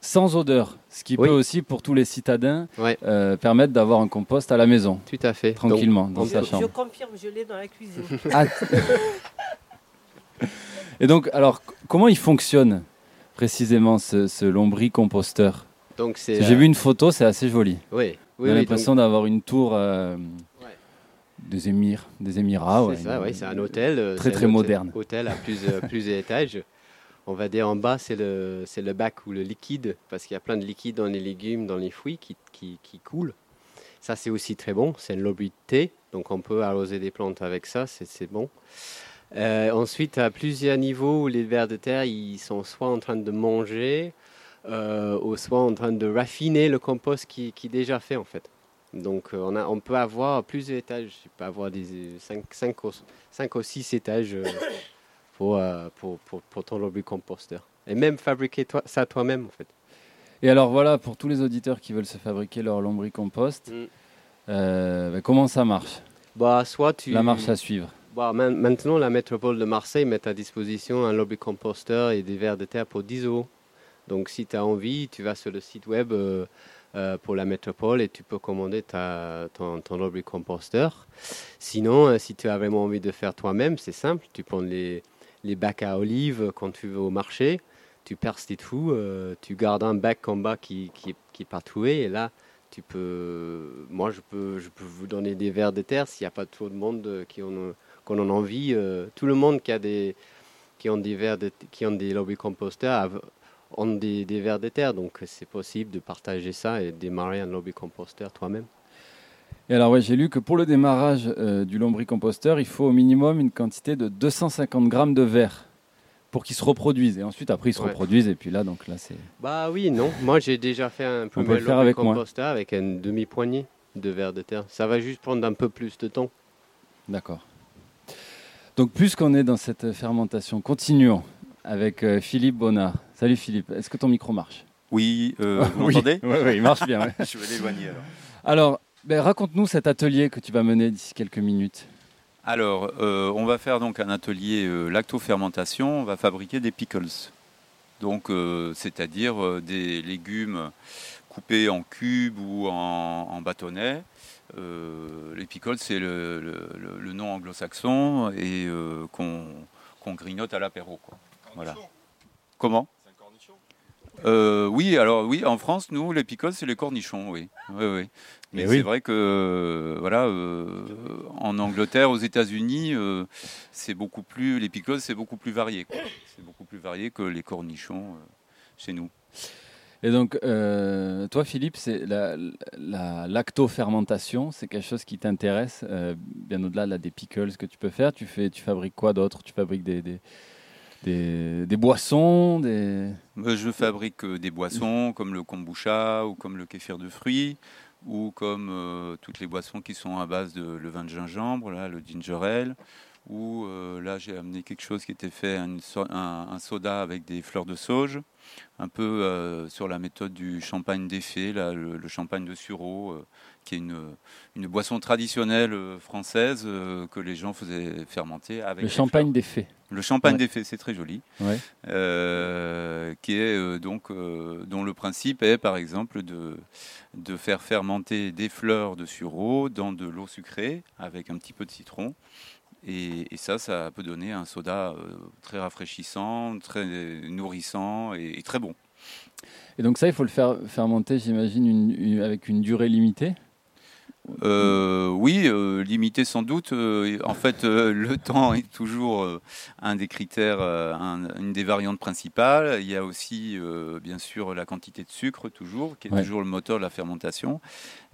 sans odeur, ce qui Oui. peut aussi, pour tous les citadins, Ouais. euh, permettre d'avoir un compost à la maison, Tout à fait. tranquillement, Donc, dans sa peut- Je chambre. confirme, je l'ai dans la cuisine. <laughs> Ah. Et donc, alors, comment il fonctionne précisément ce, ce lombricomposteur donc c'est. J'ai euh, vu une photo, c'est assez joli. Oui, On oui, a oui, l'impression d'avoir une tour euh. Des émirs, des émirats. ouais. c'est ça, oui, c'est un hôtel. euh, Très, un très moderne. Hôtel à plusieurs, plusieurs <laughs> étages. On va dire en bas, c'est le, le bac ou le liquide, parce qu'il y a plein de liquide dans les légumes, dans les fruits qui, qui, qui coulent. Ça, c'est aussi très bon. C'est une lobité, donc on peut arroser des plantes avec ça, c'est, bon. Euh, ensuite, à plusieurs niveaux, où les vers de terre, ils sont soit en train de manger, euh, ou soit en train de raffiner le compost qui, qui est déjà fait, en fait. Donc, euh, on, a, on peut avoir plusieurs étages. Tu peux avoir des 5 ou 6 étages euh, <coughs> pour, euh, pour, pour, pour ton lombricomposteur. Et même fabriquer toi, ça toi-même, en fait. Et alors voilà, pour tous les auditeurs qui veulent se fabriquer leur lombricompost, Mm. euh, ben, comment ça marche? Bah, soit tu... La marche à suivre. Bah, maintenant, la métropole de Marseille met à disposition un lombricomposteur et des vers de terre pour 10 euros. Donc, si tu as envie, tu vas sur le site web euh, euh, pour la métropole et tu peux commander ta, ton, ton lombricomposteur. Sinon, euh, si tu as vraiment envie de faire toi-même, c'est simple. Tu prends les, les bacs à olives quand tu vas au marché, tu perces tes trous, euh, tu gardes un bac en bas qui, qui, qui est pas troué et là, tu peux, moi, je peux, je peux vous donner des vers de terre s'il n'y a pas trop de monde euh, qui en, qu'on en envie. tout le monde qui a des, qui ont des vers de, qui ont des lombricomposteurs av- ont des, des vers de terre, donc c'est possible de partager ça et démarrer un lombricomposteur toi-même. Et alors ouais, j'ai lu que pour le démarrage euh, du lombricomposteur, il faut au minimum une quantité de 250 grammes de verre pour qu'ils se reproduisent. Et ensuite, après, ils se Ouais. reproduisent. Et puis là, donc là, c'est... Bah oui, non. Moi, j'ai déjà fait un premier faire avec lombricomposteur avec une demi-poignée de vers de terre. Ça va juste prendre un peu plus de temps. D'accord. Donc, puisqu'on est dans cette fermentation, continuons avec euh, Philippe Bonnard. Salut Philippe, est-ce que ton micro marche? Oui, euh, vous <laughs> Oui. m'entendez? Oui, oui, il marche bien. ouais. <laughs> Je vais l'éloigner alors. Alors, ben, raconte-nous cet atelier que tu vas mener d'ici quelques minutes. Alors, euh, on va faire donc un atelier euh, lactofermentation. On va fabriquer des pickles. Donc, euh, c'est-à-dire euh, des légumes coupés en cubes ou en, en bâtonnets. Euh, les pickles, c'est le, le- le- le nom anglo-saxon et euh, qu'on qu'on grignote à l'apéro. quoi. Voilà. Comment? Euh, oui, alors oui, en France, nous, les pickles, c'est les cornichons, oui. oui, oui. Mais oui. c'est vrai que, euh, voilà, euh, en Angleterre, aux États-Unis, c'est beaucoup plus, les pickles, c'est beaucoup plus varié. C'est beaucoup plus varié que les cornichons chez nous. Et donc, toi, Philippe, c'est la, la lactofermentation, c'est quelque chose qui t'intéresse, bien au-delà là, des pickles que tu peux faire. Tu, fais, tu fabriques quoi d'autre? Tu fabriques des, des, des, des boissons des... Euh, Je fabrique euh, des boissons comme le kombucha ou comme le kéfir de fruits ou comme euh, toutes les boissons qui sont à base de le vin de gingembre, là, le ginger ale. Ou euh, là, j'ai amené quelque chose qui était fait, un, un soda avec des fleurs de sauge, un peu euh, sur la méthode du champagne d'effet, là, le, le champagne de sureau, qui est une, une boisson traditionnelle française que les gens faisaient fermenter avec Le des champagne fleurs. des fées. Le champagne Ouais. d'effet, c'est très joli Ouais. euh, qui est euh, donc euh, dont le principe est par exemple de, de faire fermenter des fleurs de sureau dans de l'eau sucrée avec un petit peu de citron. Et, et ça, ça peut donner un soda très rafraîchissant, très nourrissant et, et très bon. Et donc ça, il faut le faire fermenter, j'imagine, une- une- avec une durée limitée? Euh, oui, euh, limité sans doute. Euh, en fait, <laughs> le temps est toujours un des critères, un- une des variantes principales. Il y a aussi, bien sûr, la quantité de sucre, toujours, qui est Ouais. toujours le moteur de la fermentation,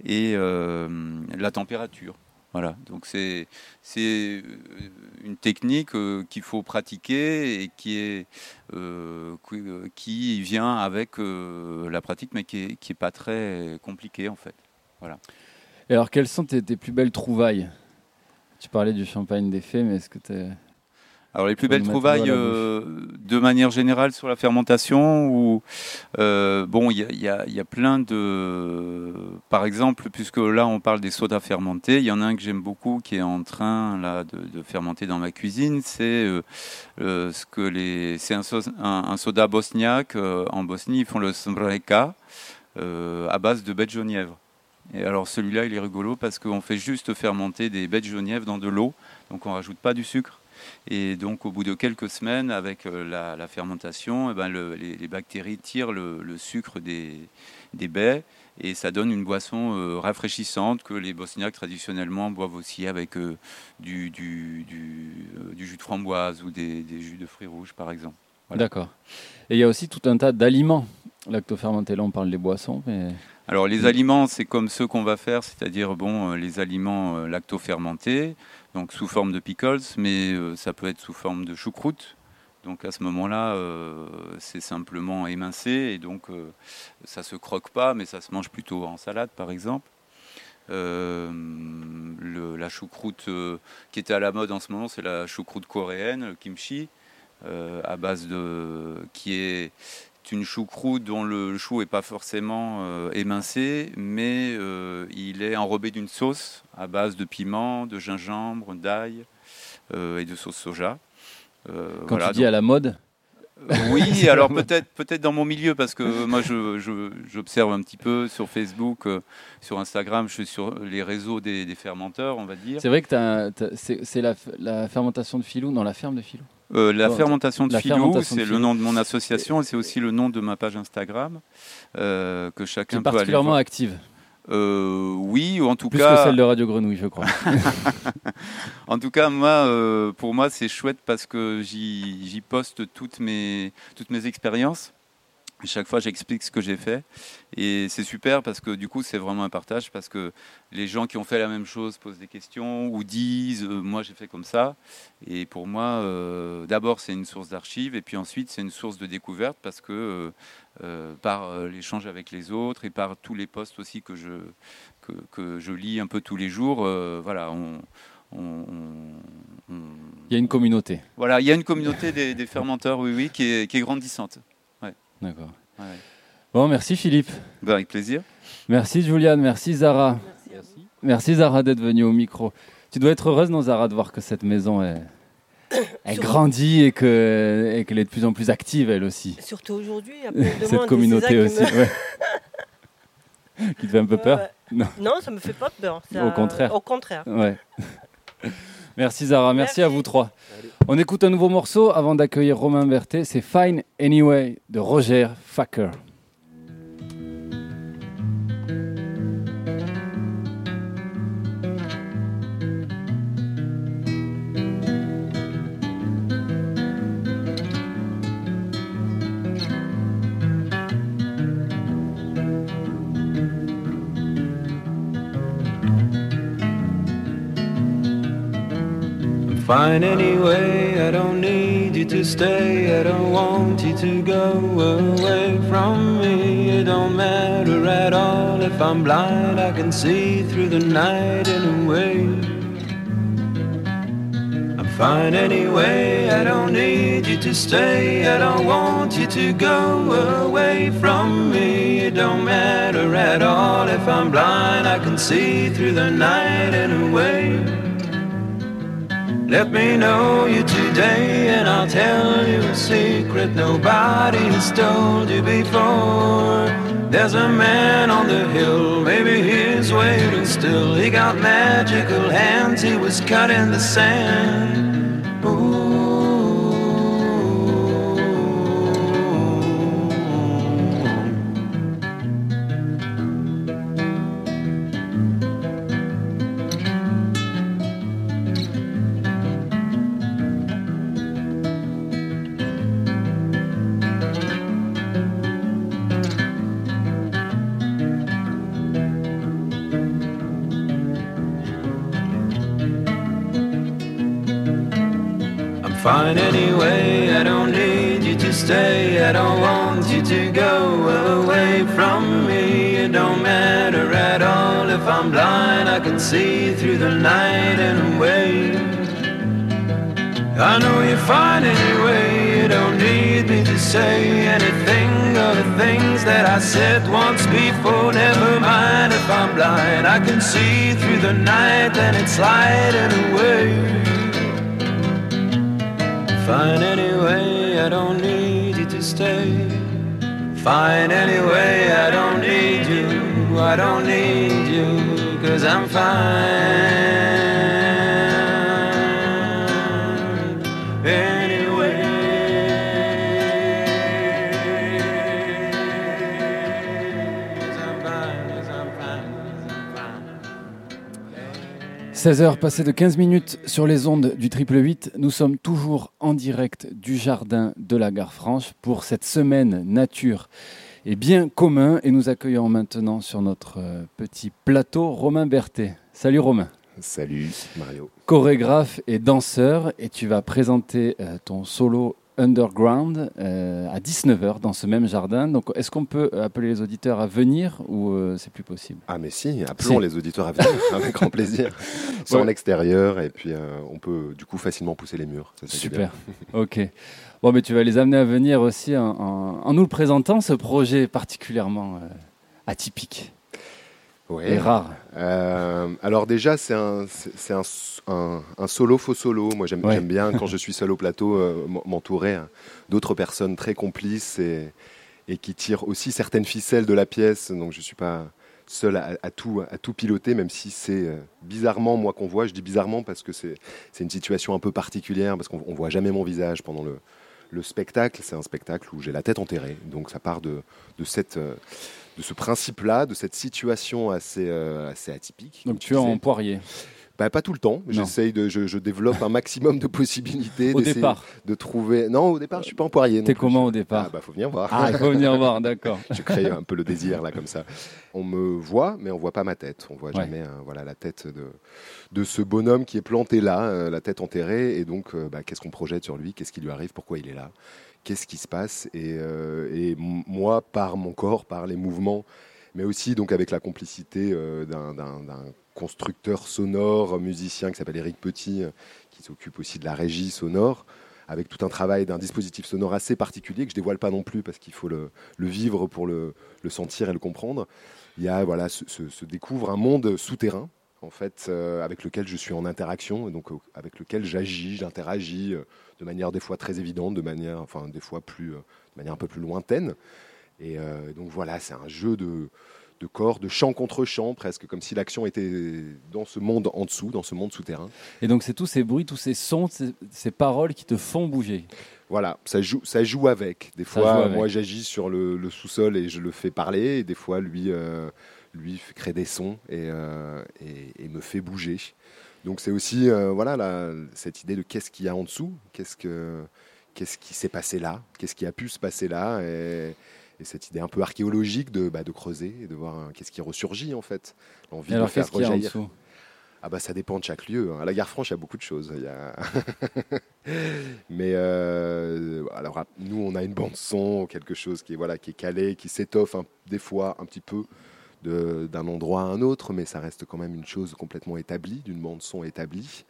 et la température. Voilà, donc c'est c'est une technique euh, qu'il faut pratiquer et qui est euh, qui, vient avec euh, la pratique, mais qui est, qui est pas très compliquée en fait. Et alors, quelles sont tes, tes plus belles trouvailles? Tu parlais du champagne des fées, mais est-ce que tu Alors les plus belles trouvailles, euh, de manière générale sur la fermentation, ou euh, bon, il y a, y y plein de, par exemple, puisque là on parle des sodas fermentés, il y en a un que j'aime beaucoup qui est en train là de, de fermenter dans ma cuisine, c'est euh, euh, ce que les, c'est un, so- un- un soda bosniaque en Bosnie, ils font le smreka à base de de genièvre. Alors celui-là, il est rigolo parce qu'on fait juste fermenter des baies de genièvre dans de l'eau, donc on rajoute pas du sucre. Et donc, au bout de quelques semaines, avec euh, la, fermentation, eh ben, le- les, bactéries tirent le, sucre des, baies et ça donne une boisson euh, rafraîchissante que les Bosniaques traditionnellement boivent aussi avec euh, du, jus de framboise ou des, jus de fruits rouges, par exemple. D'accord. Et il y a aussi tout un tas d'aliments lactofermentés. Là, on parle des boissons, mais Alors les aliments, c'est comme ceux qu'on va faire, c'est-à-dire bon, euh, les aliments euh, lactofermentés, donc sous forme de pickles, mais euh, ça peut être sous forme de choucroute. Donc à ce moment-là, euh, c'est simplement émincé et donc euh, ça se croque pas, mais ça se mange plutôt en salade, par exemple. Euh, le- la choucroute euh, qui était à la mode en ce moment, c'est la choucroute coréenne, le kimchi, euh, à base de qui est une choucroute dont le chou n'est pas forcément euh, émincé, mais euh, il est enrobé d'une sauce à base de piment, de gingembre, d'ail euh, et de sauce soja. Quand voilà, tu dis à la mode, oui, <laughs> alors peut-être peut-être dans mon milieu, parce que moi je- j'observe un petit peu sur Facebook, euh, sur Instagram, je suis sur les réseaux des, des fermenteurs, on va dire. c'est vrai que c'est c'est la fermentation de filou dans la ferme de filou. Euh, la fermentation de la filou, c'est le nom de mon association et c'est aussi le nom de ma page Instagram euh, que chacun est peut aller particulièrement voir. active, Euh, oui, ou en tout plus que cas, celle de Radio Grenouille, je crois. <laughs> en tout cas, moi, euh, pour moi, c'est chouette parce que j'y j'y poste toutes mes toutes mes expériences. Chaque fois, j'explique ce que j'ai fait et c'est super parce que du coup, c'est vraiment un partage parce que les gens qui ont fait la même chose posent des questions ou disent euh, moi j'ai fait comme ça. Et pour moi, euh, d'abord, c'est une source d'archives et puis ensuite, c'est une source de découverte parce que euh, par l'échange avec les autres et par tous les posts aussi que je que, que je lis un peu tous les jours, voilà, on, on- on- on- Il y a une communauté. voilà, il y a une communauté des, des fermenteurs, oui, oui, qui est, qui est grandissante. D'accord. Ouais, ouais. Bon, merci Philippe. Ben, avec plaisir. Merci Juliane, merci Zara. Merci Zara d'être venue au micro. Tu dois être heureuse, non Zara, de voir que cette maison est, <coughs> elle grandit et que- et qu'elle est de plus en plus active elle aussi. Surtout aujourd'hui, <laughs> Cette communauté qui aussi. me- ouais. qui te fait un peu peur. Non. Non, ça me fait pas peur. ça- Au contraire. Au contraire. Ouais. <laughs> Merci Zara, merci, à vous trois. On écoute un nouveau morceau avant d'accueillir Romain Berthet, c'est Fine Anyway de Roger Facker. Fine anyway, I don't need you to stay, I don't want you to go away from me. It don't matter at all if I'm blind, I can see through the night anyway. I'm fine anyway, I don't need you to stay, I don't want you to go away from me. It don't matter at all if I'm blind, I can see through the night anyway. Let me know you today and I'll tell you a secret nobody has told you before. There's a man on the hill, maybe he's waiting still. He got magical hands, he was cut in the sand. Fine anyway, I don't need you to stay. I don't want you to go away from me. It don't matter at all if I'm blind. I can see through the night and away. I know you're fine anyway. You don't need me to say anything of the things that I said once before. Never mind if I'm blind. I can see through the night and it's sliding away. Fine anyway, I don't need you to stay. Fine anyway, I don't need you. I don't need you, cause I'm fine. 16h passées de 15 minutes sur les ondes du triple 8. Nous sommes toujours en direct du jardin de la gare franche pour cette semaine nature et bien commun. Et nous accueillons maintenant sur notre euh, petit plateau Romain Berthet. Salut Romain. Salut Mario. chorégraphe et danseur, et tu vas présenter euh, ton solo Underground euh, à 19h dans ce même jardin. Donc, est-ce qu'on peut appeler les auditeurs à venir ou euh, c'est plus possible? Ah mais si, appelons les auditeurs à venir <laughs> avec grand plaisir. C'est Ouais. en extérieur et puis euh, on peut du coup facilement pousser les murs. Ça, Super. <laughs> Ok. Bon, mais tu vas les amener à venir aussi en, en- en nous le présentant, ce projet particulièrement atypique Ouais. et rare. Euh, alors déjà c'est un, c'est c'est un, un- un solo faux solo. Moi j'aime Ouais. bien quand je suis seul au plateau euh, m'entourer hein, d'autres personnes très complices et, et qui tirent aussi certaines ficelles de la pièce. Donc je suis pas seul à, à tout, à tout piloter, même si c'est euh, bizarrement moi qu'on voit. Je dis bizarrement parce que c'est une situation un peu particulière, parce qu'on on voit jamais mon visage pendant le, le spectacle. C'est un spectacle où j'ai la tête enterrée, donc ça part de, de, cette, de ce principe-là, de cette situation assez, euh, assez atypique. Donc, tu es en poirier Bah, pas tout le temps. J'essaye de, je, je développe un maximum de possibilités. au départ. De trouver. Non, au départ, je suis pas en poirier. non T'es comment au Ah, départ bah, faut venir voir. Ah, il faut venir voir, d'accord. <laughs> je crée un peu le désir là comme ça. On me voit, mais on voit pas ma tête. On voit Ouais. jamais euh, voilà la tête de de ce bonhomme qui est planté là, euh, la tête enterrée. Et donc, euh, bah, qu'est-ce qu'on projette sur lui? Qu'est-ce qui lui arrive? Pourquoi il est là? Qu'est-ce qui se passe? Et, euh, et moi, par mon corps, par les mouvements, mais aussi donc avec la complicité euh, d'un- constructeur sonore, musicien qui s'appelle Eric Petit, euh, qui s'occupe aussi de la régie sonore avec tout un travail d'un dispositif sonore assez particulier que je dévoile pas non plus parce qu'il faut le, vivre pour le, sentir et le comprendre. Il y a voilà se, découvre un monde souterrain en fait euh, avec lequel je suis en interaction et donc avec lequel j'agis, j'interagis de manière des fois très évidente, de manière enfin des fois plus de manière un peu plus lointaine. Et euh, donc voilà, c'est un jeu de de corps, de champ contre champ, presque comme si l'action était dans ce monde en dessous, dans ce monde souterrain. Et donc, c'est tous ces bruits, tous ces sons, ces, ces paroles qui te font bouger. Voilà, ça joue, ça joue avec. Des fois, avec. moi, j'agis sur le, le sous-sol et je le fais parler. Et des fois, lui, euh, lui crée des sons et, euh, et- et me fait bouger. Donc, c'est aussi euh, voilà la- cette idée de qu'est-ce qu'il y a en dessous, qu'est-ce que qu'est-ce qui s'est passé là, qu'est-ce qui a pu se passer là, et, et cette idée un peu archéologique de, bah, de creuser et de voir euh, qu'est-ce qui ressurgit en fait, l'envie Et de faire qu'est-ce qu'il y a en rejaillir. dessous? Ah bah ça dépend de chaque lieu. hein. À la gare franche, il y a beaucoup de choses. Il y a... <laughs> Mais euh, alors à- nous, on a une bande son, quelque chose qui est voilà, qui est calé, qui s'étoffe des fois un petit peu d'un endroit à un autre, mais ça reste quand même une chose complètement établie, d'une bande son établie.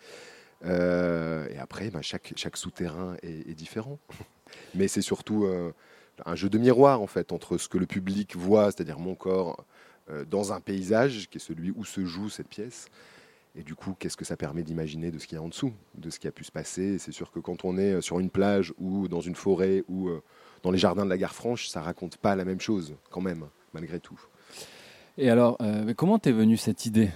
Euh, et après, bah, chaque, chaque souterrain est, est différent. <laughs> Mais c'est surtout euh, un jeu de miroir en fait entre ce que le public voit, c'est-à-dire mon corps, euh, dans un paysage qui est celui où se joue cette pièce. Et du coup, qu'est-ce que ça permet d'imaginer de ce qu'il y a en dessous, de ce qui a pu se passer? C'est sûr que quand on est euh, sur une plage ou dans une forêt ou euh, dans les jardins de la gare franche, ça raconte pas la même chose quand même, malgré tout. Et alors, euh, comment t'es venue cette idée?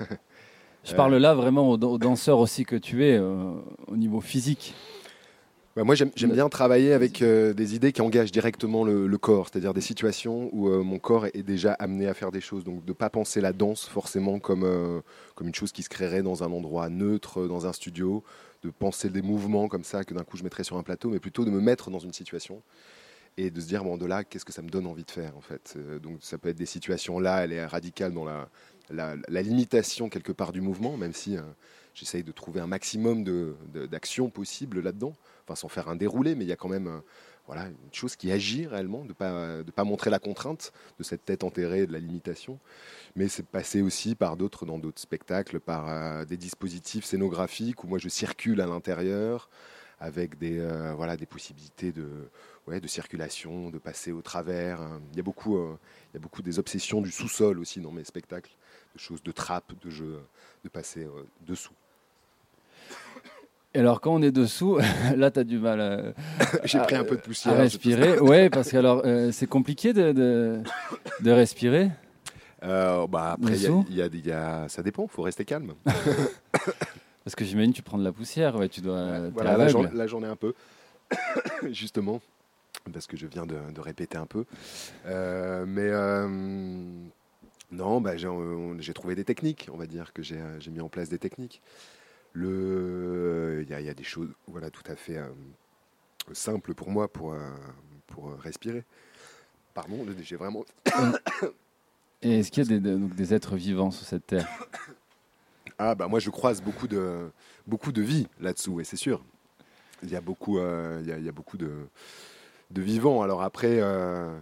<laughs> Je parle là vraiment aux, aux danseurs aussi que tu es, euh, au niveau physique. Bah, moi, j'aime bien travailler avec euh, des idées qui engagent directement le, le corps, c'est-à-dire des situations où euh, mon corps est déjà amené à faire des choses. Donc, de ne pas penser la danse forcément comme, euh, comme une chose qui se créerait dans un endroit neutre, dans un studio, de penser des mouvements comme ça que d'un coup je mettrais sur un plateau, mais plutôt de me mettre dans une situation et de se dire, bon, de là, qu'est-ce que ça me donne envie de faire en fait Euh, Donc, ça peut être des situations là, elle est radicale dans la, la, la limitation quelque part du mouvement, même si. euh, j'essaye de trouver un maximum de- de- d'actions possibles là-dedans, sans faire un déroulé, mais il y a quand même euh, voilà, une chose qui agit réellement, de ne pas, de pas montrer la contrainte de cette tête enterrée, de la limitation. Mais c'est passé aussi par d'autres, dans d'autres spectacles, par euh, des dispositifs scénographiques où moi je circule à l'intérieur avec des, euh, voilà, des possibilités de, de circulation, de passer au travers. hein. Il y a beaucoup, euh, il y a beaucoup des obsessions du sous-sol aussi dans mes spectacles, de choses de trappe, de jeux, de passer euh, dessous. Et alors, quand on est dessous, <laughs> là, tu as du mal à, J'ai pris un peu de poussière. à respirer. Oui, parce que alors, euh, c'est compliqué de, de, de respirer. Euh, bah, après, y a- y a, il y a- ça dépend, il faut rester calme. <laughs> Parce que j'imagine tu prends de la poussière, ouais, tu dois. Voilà, j'en ai un peu, <coughs> justement, parce que je viens de, de répéter un peu. Euh, mais euh, non, bah, j'ai, trouvé des techniques, on va dire, que j'ai mis en place des techniques. Le, il y, a- il y a des choses, voilà, tout à fait euh, simples pour moi pour, euh, pour euh, respirer. Pardon, j'ai vraiment. <coughs> Et est-ce qu'il y a des, de- donc des êtres vivants sur cette terre? <coughs> Ah bah moi je croise beaucoup de beaucoup de vie là-dessous et c'est sûr. Il y a beaucoup euh, il y a, il y a beaucoup de de vivants. Alors après euh,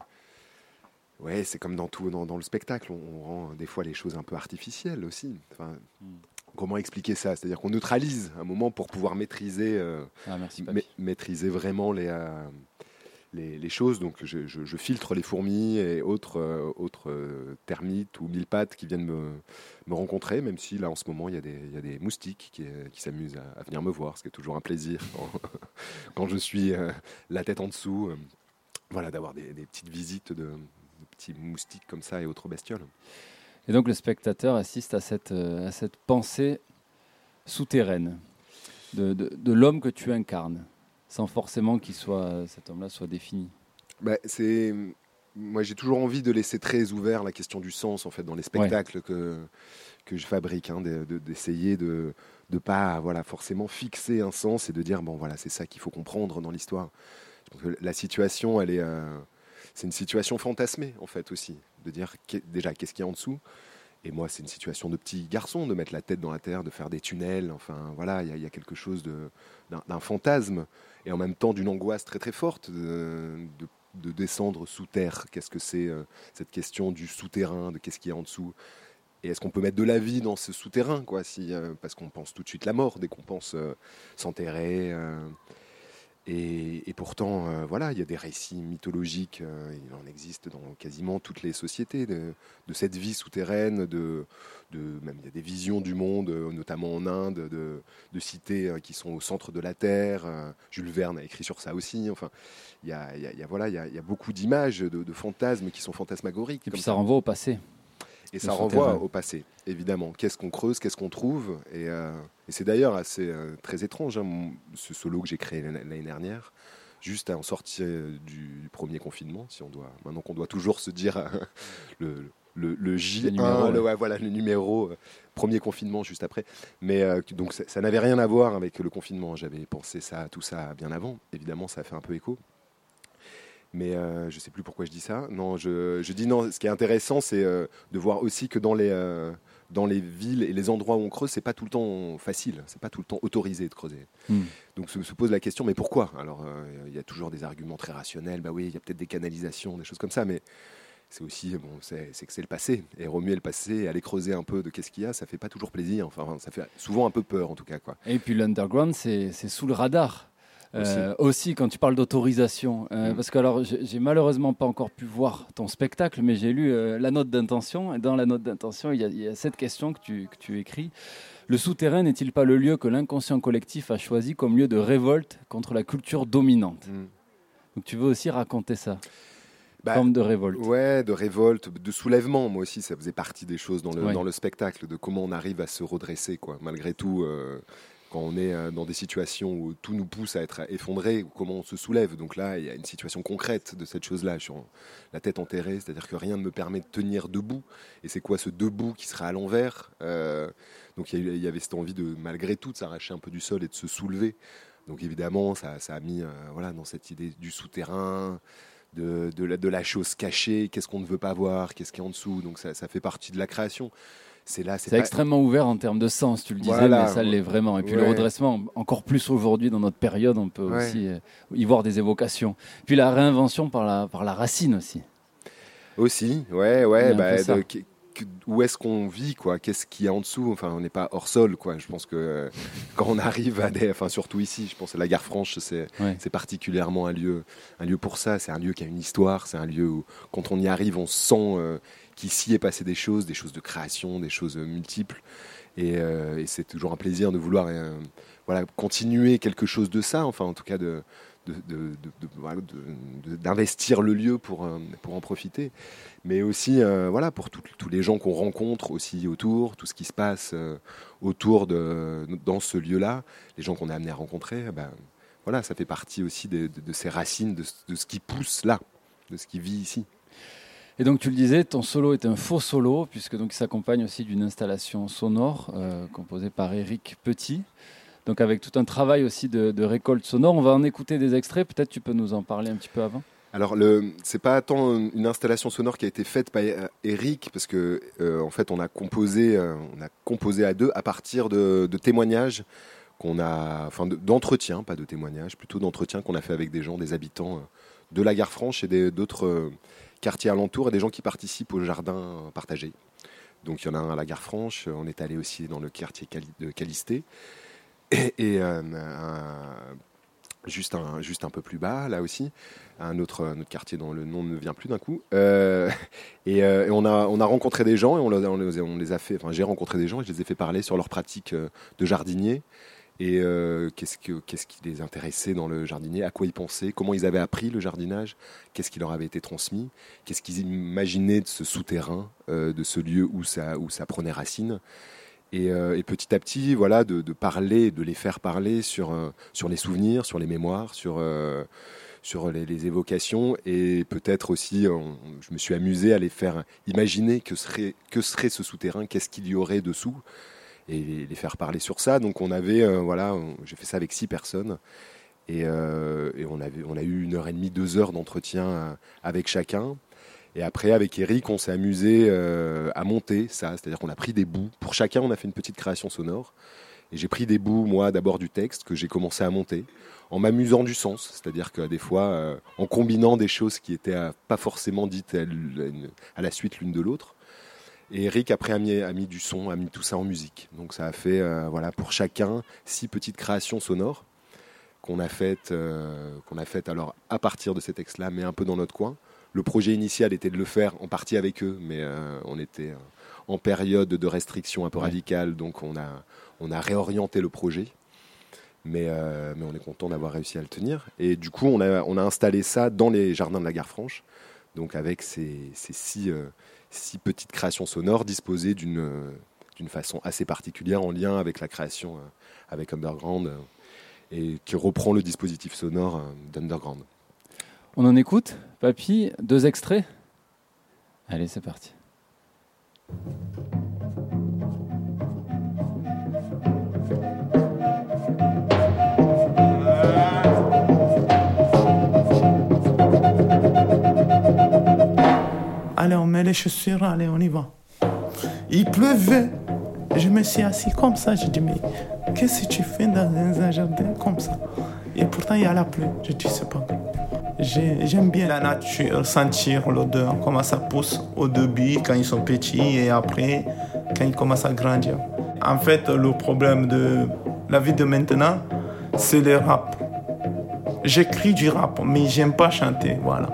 ouais c'est comme dans tout dans, dans le spectacle on, on rend des fois les choses un peu artificielles aussi. Enfin, Comment expliquer ça? C'est-à-dire qu'on neutralise un moment pour pouvoir maîtriser euh, Ah, merci, ma- papy. maîtriser vraiment les euh, les, les choses. Donc je, je- je filtre les fourmis et autres, euh, autres termites ou mille pattes qui viennent me, me rencontrer, même si là en ce moment il y a des, il y a des moustiques qui, qui s'amusent à, à venir me voir, ce qui est toujours un plaisir <laughs> quand, quand je suis la tête en dessous. voilà, d'avoir des, des petites visites de, de petits moustiques comme ça et autres bestioles. Et donc le spectateur assiste à cette, euh, à cette pensée souterraine de, de, de l'homme que tu incarnes, sans forcément qu'il soit cet homme-là soit défini. Bah, c'est moi j'ai toujours envie de laisser très ouvert la question du sens en fait dans les spectacles que que je fabrique hein, de- de- d'essayer de de pas voilà forcément fixer un sens et de dire bon voilà c'est ça qu'il faut comprendre dans l'histoire la situation elle est euh, c'est une situation fantasmée en fait aussi de dire déjà qu'est-ce qu'il y a en dessous et moi c'est une situation de petit garçon de mettre la tête dans la terre de faire des tunnels enfin voilà il y, a- quelque chose d'un fantasme et en même temps d'une angoisse très très forte de, de- de descendre sous terre. Qu'est-ce que c'est euh, cette question du souterrain, de qu'est-ce qu'il y a en dessous? Et est-ce qu'on peut mettre de la vie dans ce souterrain quoi, euh, Parce qu'on pense tout de suite la mort dès qu'on pense euh, s'enterrer. Et, et pourtant, euh, voilà, il y a des récits mythologiques, euh, il en existe dans quasiment toutes les sociétés, de, de cette vie souterraine, de, de, même il y a des visions du monde, euh, notamment en Inde, de, de cités qui sont au centre de la Terre. Jules Verne a écrit sur ça aussi. Enfin, il y a, il y voilà, il y a, il y a beaucoup d'images, de, fantasmes qui sont fantasmagoriques. Et puis ça renvoie au passé. et ça renvoie au passé, évidemment. Qu'est-ce qu'on creuse, qu'est-ce qu'on trouve? Et, euh, et c'est d'ailleurs assez euh, très étrange, hein, mon- ce solo que j'ai créé l'année dernière, juste à en sortir du, du premier confinement, si on doit, maintenant qu'on doit toujours se dire euh, <laughs> le, le, le J1, Le numéro, le- ouais. voilà, le numéro, euh, premier confinement juste après. Mais euh, donc ça, ça n'avait rien à voir avec le confinement. J'avais pensé ça, tout ça bien avant. Évidemment, ça a fait un peu écho. Mais euh, je sais plus pourquoi je dis ça. Non, je, je dis non. Ce qui est intéressant, c'est euh, de voir aussi que dans les, euh, dans les villes et les endroits où on creuse, c'est pas tout le temps facile. C'est pas tout le temps autorisé de creuser. Hmm. Donc se, se pose la question, mais pourquoi? Alors, euh, il y a toujours des arguments très rationnels. Bah oui, il y a peut-être des canalisations, des choses comme ça, mais c'est aussi bon, c'est que c'est le passé. Et remuer le passé, aller creuser un peu de qu'est-ce qu'il y a, ça fait pas toujours plaisir. Enfin, ça fait souvent un peu peur, en tout cas, quoi. Et puis l'underground, c'est sous le radar. Euh, aussi. quand tu parles d'autorisation, Euh, Mm. parce que alors j'ai malheureusement pas encore pu voir ton spectacle, mais j'ai lu euh, la note d'intention, et dans la note d'intention, il y, a- il y a cette question que tu, que tu écris. Le souterrain n'est-il pas le lieu que l'inconscient collectif a choisi comme lieu de révolte contre la culture dominante Mm. Donc tu veux aussi raconter ça, Bah, forme de révolte. Ouais, de révolte, de soulèvement. Moi aussi, ça faisait partie des choses dans le, Ouais. dans le spectacle, de comment on arrive à se redresser, quoi. Malgré tout, euh, on est euh, dans des situations où tout nous pousse à être effondré, comment on se soulève. Donc là, il y a une situation concrète de cette chose-là. Je la tête enterrée, c'est-à-dire que rien ne me permet de tenir debout. Et c'est quoi ce debout qui sera à l'envers Euh, Donc il y, avait cette envie de, malgré tout, de s'arracher un peu du sol et de se soulever. Donc évidemment, ça, a mis euh, voilà, dans cette idée du souterrain, de, la, chose cachée, qu'est-ce qu'on ne veut pas voir, qu'est-ce qui est en dessous? Donc ça fait partie de la création. C'est là. C'est pas- extrêmement ouvert en termes de sens, tu le disais, Voilà, mais ça l'est vraiment. Et puis le redressement, encore plus aujourd'hui dans notre période, on peut Ouais. aussi euh, y voir des évocations. Puis la réinvention par la, par la racine aussi. Aussi, ouais, ouais. bah, de- où est-ce qu'on vit, quoi? Qu'est-ce qu'il y a en dessous? Enfin, on n'est pas hors sol, quoi. Je pense que euh, quand on arrive à des, enfin, surtout ici, je pense à la gare franche, c'est particulièrement un lieu, un lieu pour ça. C'est un lieu qui a une histoire. C'est un lieu où, quand on y arrive, on sent euh, qu'ici est passé des choses, des choses de création, des choses euh, multiples. Et, euh, et c'est toujours un plaisir de vouloir, euh, voilà, continuer quelque chose de ça. Enfin, en tout cas, d'investir le lieu pour, pour en profiter, mais aussi voilà, pour tous les gens qu'on rencontre aussi autour, tout ce qui se passe autour de, dans ce lieu-là, les gens qu'on a amenés à rencontrer, eh ben, voilà, ça fait partie aussi de, ces racines, de ce qui pousse là, de ce qui vit ici. Et donc tu le disais, ton solo est un faux solo, puisque donc il s'accompagne aussi d'une installation sonore euh, composée par Eric Petit. Donc avec tout un travail aussi de, récolte sonore. On va en écouter des extraits, peut-être tu peux nous en parler un petit peu avant Alors, le, c'est pas tant une installation sonore qui a été faite par euh, Eric, parce que euh, en fait, on a composé, on a composé à deux à partir de, témoignages qu'on a, enfin, de- d'entretiens, pas de témoignages, plutôt d'entretiens qu'on a fait avec des gens, des habitants de la gare franche et d'autres quartiers alentours, et des gens qui participent au jardin partagé. Donc, il y en a un à la gare franche. On est allé aussi dans le quartier de Calisté. Et, euh, juste, un, peu plus bas, là aussi, un autre, quartier dont le nom ne vient plus d'un coup. Euh, et euh, on, a, on a rencontré des gens et on, les- a fait. Enfin, j'ai rencontré des gens et je les ai fait parler sur leur pratique de jardinier et euh, qu'est-ce, que, qu'est-ce qui les intéressait dans le jardinier, à quoi ils pensaient, comment ils avaient appris le jardinage, qu'est-ce qui leur avait été transmis, qu'est-ce qu'ils imaginaient de ce souterrain, euh, de ce lieu où ça, où ça prenait racine? Et, euh, et petit à petit, voilà, de, parler, de les faire parler sur, sur les souvenirs, sur les mémoires, sur, sur les, évocations. Et peut-être aussi, je me suis amusé à les faire imaginer que serait, que serait ce souterrain, qu'est-ce qu'il y aurait dessous, et les, faire parler sur ça. Donc on avait, euh, voilà, j'ai fait ça avec six personnes. Et, euh, et on, avait, on a eu une heure et demie, deux heures d'entretien euh, avec chacun. Et après, avec Eric, on s'est amusé à monter ça. C'est-à-dire qu'on a pris des bouts. Pour chacun, on a fait une petite création sonore. Et j'ai pris des bouts, moi, d'abord du texte que j'ai commencé à monter, en m'amusant du sens. C'est-à-dire que des fois, en combinant des choses qui étaient pas forcément dites à la suite l'une de l'autre. Et Eric, après, a mis, a mis du son, a mis tout ça en musique. Donc ça a fait, euh, voilà, pour chacun, six petites créations sonores qu'on a faites, euh, qu'on a faites alors à partir de ces textes-là, mais un peu dans notre coin. Le projet initial était de le faire en partie avec eux, mais euh, on était en période de restriction un peu radicale, donc on a, on a réorienté le projet. Mais, mais on est content d'avoir réussi à le tenir. Et du coup, on a, on a installé ça dans les jardins de la gare franche, donc avec ces, ces six, six petites créations sonores disposées d'une euh, d'une façon assez particulière en lien avec la création euh, avec Underground euh, et qui reprend le dispositif sonore d'Underground. On en écoute, Papy, deux extraits Allez, c'est parti. Allez, on met les chaussures, allez, on y va. Il pleuvait. Je me suis assis comme ça. J'ai dit, mais qu'est-ce que tu fais dans un jardin comme ça? Et pourtant, il y a la pluie. Je dis, c'est pas J'aime bien la nature, sentir l'odeur, comment ça pousse au début quand ils sont petits et après quand ils commencent à grandir. En fait, le problème de la vie de maintenant, c'est le rap. J'écris du rap, mais j'aime pas chanter, voilà.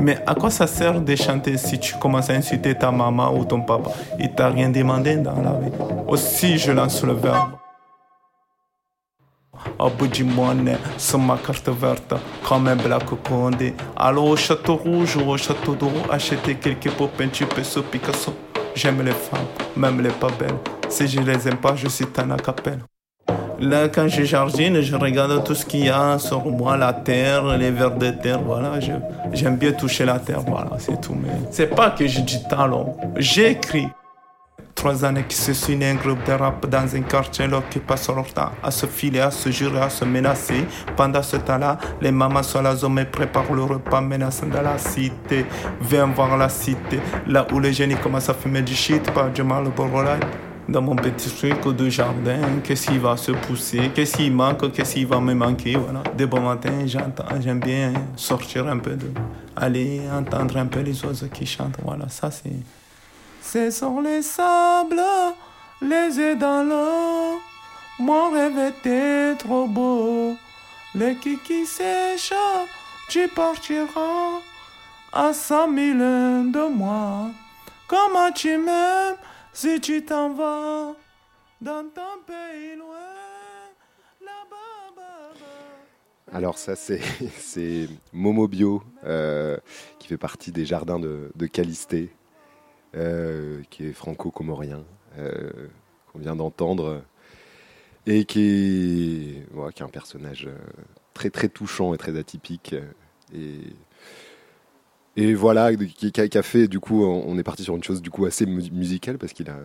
Mais à quoi ça sert de chanter si tu commences à insulter ta maman ou ton papa? Il t'a rien demandé dans la vie. Aussi, je lance le verbe. Au bout du monnaie, sur ma carte verte, comme un black condé. Allô au château rouge ou au château d'eau, acheter quelques pots peinture Picasso, Picasso. J'aime les femmes, même les pas belles. Si je les aime pas, je suis un acapelle. Là, quand je jardine, je regarde tout ce qu'il y a sur moi, la terre, les vers de terre, voilà. J'aime bien toucher la terre, voilà, c'est tout. Mais c'est pas que j'ai du talent, j'écris. Trois années qui se suivent un groupe de rap dans un quartier là qui passe leur temps à se filer, à se jurer, à se menacer. Pendant ce temps-là, les mamans sur la zone préparent le repas menaçant dans la cité. Viens voir la cité, là où les génies commencent à fumer du shit, pas du mal. Dans mon petit truc de jardin, qu'est-ce qui va se pousser, qu'est-ce qui manque, qu'est-ce qui va me manquer, voilà. De bon matin, j'entends, j'aime bien sortir un peu de, aller entendre un peu les oiseaux qui chantent, voilà, ça c'est. Ce sont les sables, les yeux dans l'eau. Mon rêve était trop beau. Les kiki sèchent, tu partiras à cent mille de moi. Comment tu m'aimes si tu t'en vas dans ton pays loin? là-bas, bas-bas. Alors ça c'est <laughs> c'est Momo Bio euh, qui fait partie des jardins de, de Calisté, euh, qui est franco-comorien, euh, qu'on vient d'entendre, et qui est, un personnage très très touchant et très atypique. Et voilà, qui, qui a, fait, du coup, on est parti sur une chose du coup assez mu- musicale, parce qu'il a,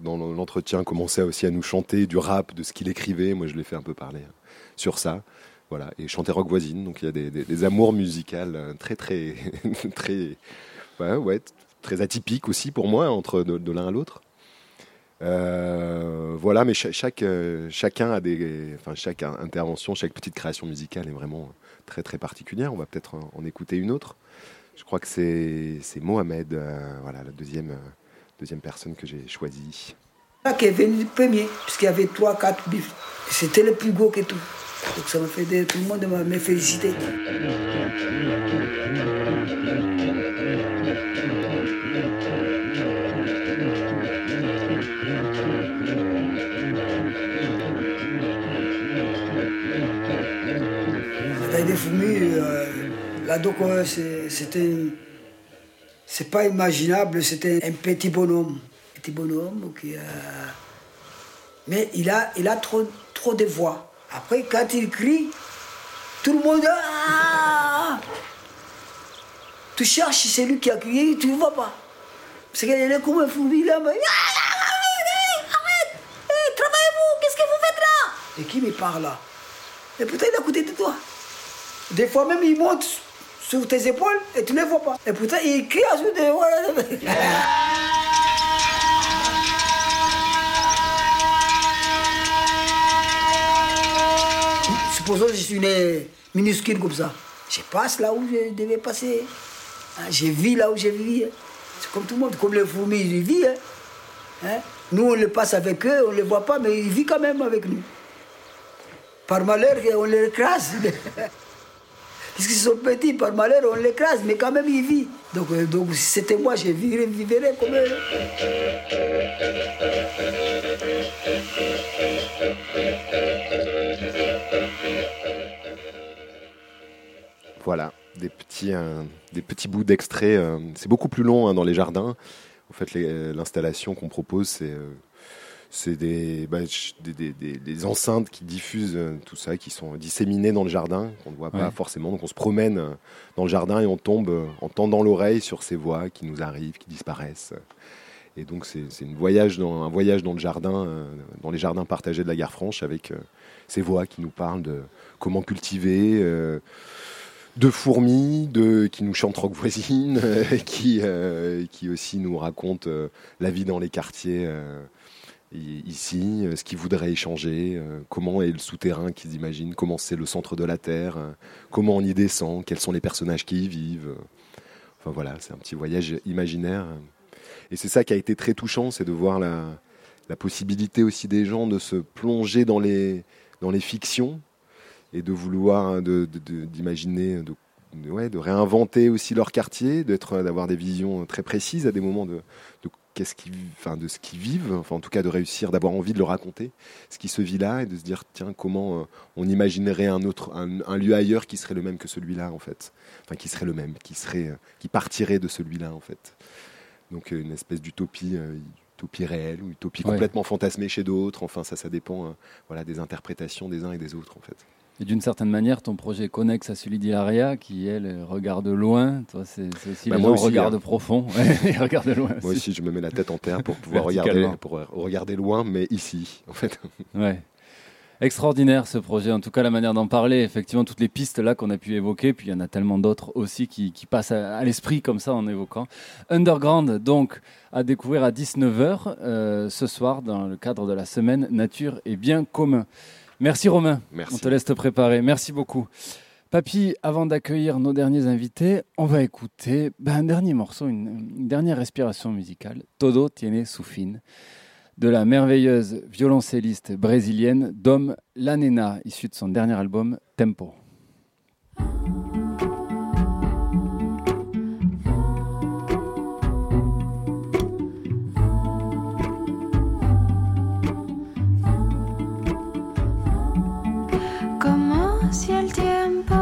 dans, l'entretien, commencé aussi à nous chanter du rap, de ce qu'il écrivait. Moi, je l'ai fait un peu parler hein, sur ça. Voilà, et chanter rock voisine, donc il y a des, des- des amours musicales euh, très très <laughs> très ouais, ouais, très atypiques aussi pour moi entre de, de l'un à l'autre. Euh, voilà, mais cha- chaque euh, chacun a des, enfin chaque in- intervention, chaque petite création musicale est vraiment très très particulière. On va peut-être en, en écouter une autre. Je crois que c'est Mohamed, euh, voilà la deuxième euh, deuxième personne que j'ai choisie. Là qui est venu premier, puisqu'il y avait 3-4 bifs. C'était le plus beau que tout. Donc ça m'a fait tout le monde m'a félicité. Donc euh, c'est- c'était. C'est pas imaginable, c'était un petit bonhomme. Petit bonhomme qui a. Mais il a, il a trop, trop de voix. Après, quand il crie, tout le monde. Ah tu cherches celui qui a crié, tu ne vois pas. Parce qu'il est comme un fourmi là. mais- Arrête, arrête Eh, Travaillez-vous, qu'est-ce que vous faites là? Et qui me parle là? Et putain, il est à côté de toi. Des fois même, il monte sur tes épaules et tu ne le vois pas. Et putain, il crie à ce de. <laughs> Supposons que je suis né minuscule comme ça. Je passe là où je devais passer. Hein, Je vis là où vécu. hein. C'est comme tout le monde, comme les fourmis, ils vivent. hein. Hein? Nous, on les passe avec eux, on ne les voit pas, mais ils vivent quand même avec nous. Par malheur, on les écrase. <laughs> Puisqu'ils sont petits, par malheur, on les écrase, mais quand même, ils vivent. Donc, euh, donc si c'était moi, je vivrais, vivrais comme. Voilà, des petits, euh, des petits bouts d'extraits. euh, c'est beaucoup plus long hein, dans les jardins. En fait, l'installation qu'on propose, c'est c'est des, bah, des, des- des- des enceintes qui diffusent euh, tout ça, qui sont disséminées dans le jardin, qu'on ne voit pas Ouais. forcément. Donc on se promène euh, dans le jardin et on tombe euh, en tendant l'oreille sur ces voix qui nous arrivent, qui disparaissent. Et donc c'est voyage dans, un voyage dans le jardin, dans les jardins partagés de la gare franche, avec ces voix qui nous parlent de comment cultiver. euh, de fourmis, de, qui nous chantent rock voisine, euh, <laughs> qui, euh, qui aussi nous racontent euh, la vie dans les quartiers ici, euh, ce qu'ils voudraient échanger, euh, comment est le souterrain qu'ils imaginent, comment c'est le centre de la Terre, euh, comment on y descend, quels sont les personnages qui y vivent. Enfin voilà, c'est un petit voyage imaginaire. Et c'est ça qui a été très touchant, c'est de voir la, possibilité aussi des gens de se plonger dans les, dans les fictions et de vouloir hein, d'imaginer, de, ouais, de réinventer aussi leur quartier, d'avoir des visions très précises à des moments de qu'est-ce qui, enfin, de ce qu'ils vivent, enfin en tout cas de réussir, d'avoir envie de le raconter, ce qui se vit là, et de se dire tiens comment euh, on imaginerait un autre, un, un lieu ailleurs qui serait le même que celui-là en fait, enfin qui serait le même, qui serait, euh, qui partirait de celui-là en fait. Donc euh, une espèce d'utopie. euh, Utopie réelle ou utopie Ouais. complètement fantasmée chez d'autres. Enfin, ça, ça dépend voilà, des interprétations des uns et des autres, en fait. Et d'une certaine manière, ton projet est connexe à celui d'Hilaria, qui, elle, regarde loin. Toi, c'est aussi Bah, les moi gens aussi, regardent hein. profond. <laughs> Ouais, ils regardent loin. Moi aussi, je me mets la tête en terre pour pouvoir <laughs> regarder, pour regarder loin, mais ici, en fait. <laughs> Ouais. Extraordinaire ce projet, en tout cas la manière d'en parler, effectivement toutes les pistes là qu'on a pu évoquer, puis il y en a tellement d'autres aussi qui, qui passent à, à l'esprit comme ça en évoquant. Underground donc à découvrir à 19h euh, ce soir dans le cadre de la semaine Nature et Bien commun. Merci Romain, Merci. on te laisse te préparer, merci beaucoup. Papy, avant d'accueillir nos derniers invités, on va écouter ben, un dernier morceau, une, une dernière respiration musicale, Todo tiene su fin de la merveilleuse violoncelliste brésilienne Dom Lanena, issue de son dernier album Tempo. Si el tiempo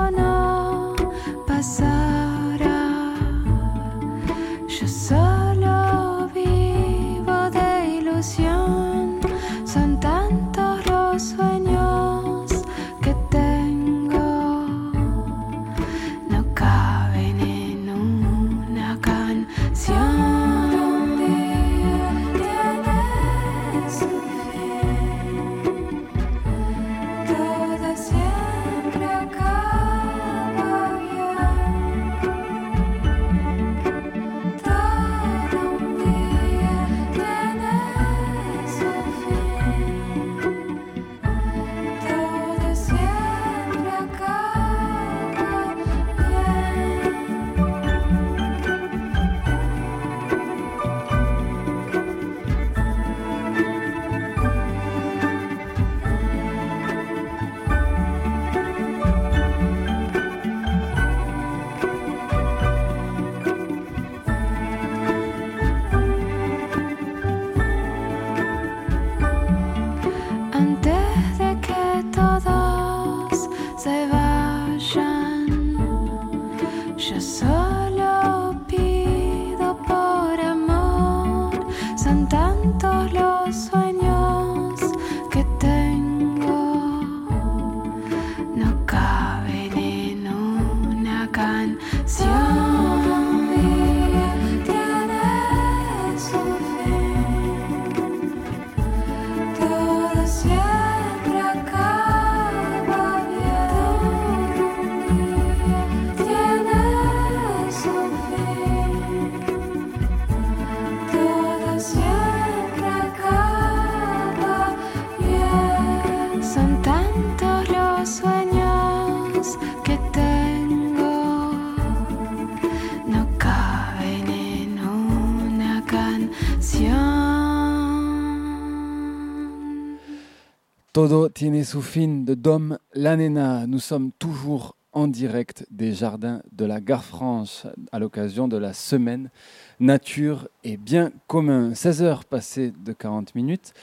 Todo tiene su fin de Dom Lanena. Nous sommes toujours en direct des jardins de la Gare Franche à l'occasion de la semaine Nature et Bien commun. 16 heures passées de 40 minutes.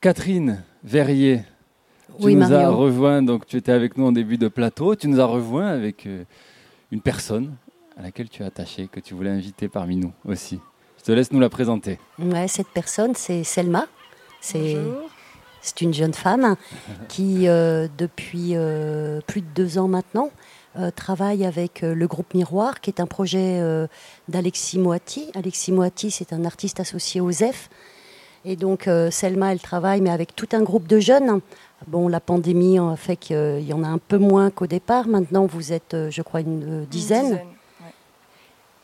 Catherine Verrier, tu Oui, nous as Marion. rejoint, donc tu étais avec nous en début de plateau. Tu nous as rejoint avec euh, une personne à laquelle tu es attaché, que tu voulais inviter parmi nous aussi. Je te laisse nous la présenter. Ouais, cette personne, c'est Selma. C'est c'est une jeune femme qui, euh, depuis euh, plus de deux ans maintenant, euh, travaille avec le groupe Miroir, qui est un projet d'Alexis Moati. Alexis Moati, c'est un artiste associé au ZEF. Et donc, Selma, elle travaille, mais avec tout un groupe de jeunes. Bon, la pandémie a fait qu'il y en a un peu moins qu'au départ. Maintenant, vous êtes, je crois, une dizaine.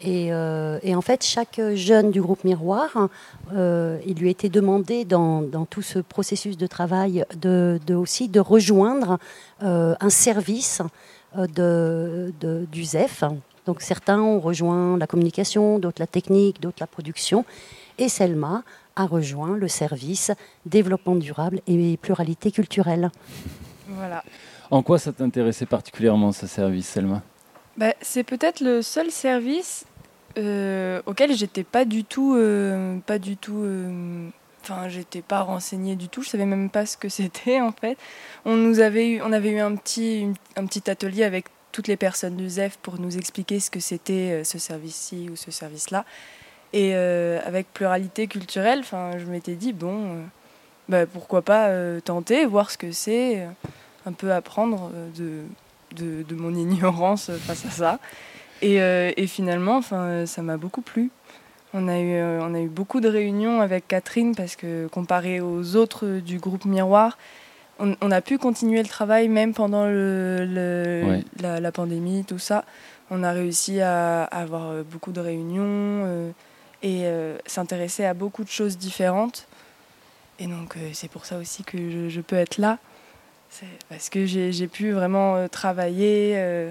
Et, euh, et en fait, chaque jeune du groupe Miroir, euh, il lui a été demandé dans, dans tout ce processus de travail de, de aussi de rejoindre euh, un service de, de- du ZEF. Donc certains ont rejoint la communication, d'autres la technique, d'autres la production. Et Selma a rejoint le service développement durable et pluralité culturelle. Voilà. En quoi ça t'intéressait particulièrement ce service, Selma? Bah, c'est peut-être le seul service euh, auquel j'étais pas du tout, euh, pas du tout. euh, Enfin, j'étais pas renseignée du tout. Je savais même pas ce que <laughs> c'était en fait. On nous avait eu, on avait eu un petit, un petit atelier avec toutes les personnes du ZEF pour nous expliquer ce que c'était euh, ce service-ci ou ce service-là. Et avec pluralité culturelle, enfin, je m'étais dit bon, bah, pourquoi pas tenter, voir ce que c'est. un peu apprendre de, de mon <laughs> ignorance face à ça. Et, euh, et finalement, enfin, ça m'a beaucoup plu. On a, eu, euh, on a eu beaucoup de réunions avec Catherine parce que comparé aux autres du groupe Miroir, on, on a pu continuer le travail même pendant le, le- Ouais. la, la pandémie, tout ça. On a réussi à, à avoir euh, beaucoup de réunions euh, et euh, s'intéresser à beaucoup de choses différentes. Et donc euh, c'est pour ça aussi que je, je peux être là. Parce que j'ai pu vraiment euh, travailler euh,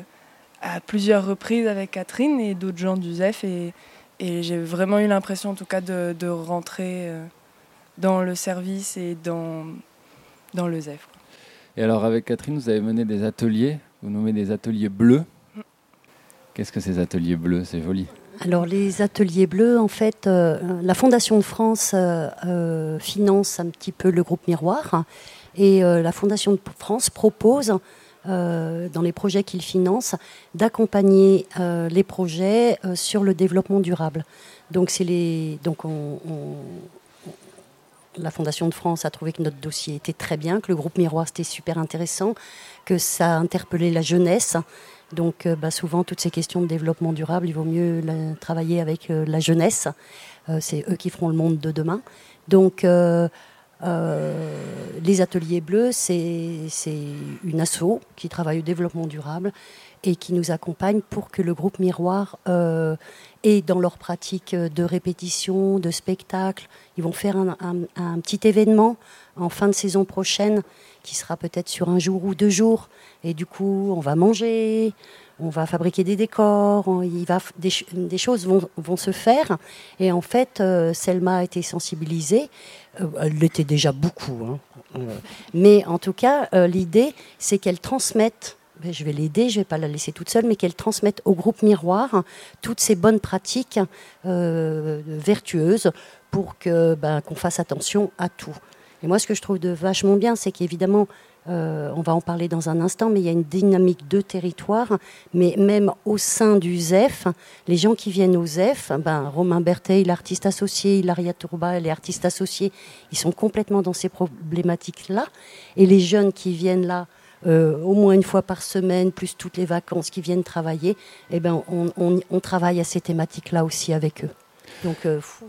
à plusieurs reprises avec Catherine et d'autres gens du ZEF. Et, et j'ai vraiment eu l'impression en tout cas de, de rentrer euh, dans le service et dans, dans le ZEF. Et alors, avec Catherine, vous avez mené des ateliers, vous nommez des ateliers bleus. Qu'est-ce que ces ateliers bleus? C'est joli. Alors les ateliers bleus, en fait, euh, la Fondation de France euh, euh, finance un petit peu le groupe Miroir et euh, la Fondation de France propose, euh, dans les projets qu'il finance, d'accompagner euh, les projets euh, sur le développement durable. Donc les, donc on- on- la Fondation de France a trouvé que notre dossier était très bien, que le groupe Miroir c'était super intéressant, que ça interpellait la jeunesse. Donc bah, souvent, toutes ces questions de développement durable, il vaut mieux travailler avec la jeunesse. C'est eux qui feront le monde de demain. Donc euh, les ateliers bleus, c'est une asso qui travaille au développement durable et qui nous accompagne pour que le groupe Miroir euh, ait dans leur pratique de répétition, de spectacle, ils vont faire un petit événement en fin de saison prochaine qui sera peut-être sur un jour ou deux jours. Et du coup, on va manger, on va fabriquer des décors, va, des, ch- des choses vont, se faire. Et en fait, euh, Selma a été sensibilisée. Euh, elle l'était déjà beaucoup. hein. Euh, mais en tout cas, l'idée, c'est qu'elle transmette je vais l'aider, je ne vais pas la laisser toute seule, mais qu'elle transmette au groupe Miroir toutes ces bonnes pratiques vertueuses pour que ben, qu'on fasse attention à tout. Et moi, ce que je trouve de vachement bien, c'est qu'évidemment, euh, on va en parler dans un instant, mais il y a une dynamique de territoire, mais même au sein du ZEF, les gens qui viennent au ZEF, ben, Romain Bertheil, l'artiste associé, Hilaria Tourba, les artistes associés, ils sont complètement dans ces problématiques-là. Et les jeunes qui viennent là, euh, au moins une fois par semaine, plus toutes les vacances qui viennent travailler, eh ben, on, on- on travaille à ces thématiques-là aussi avec eux. Donc, euh, fou,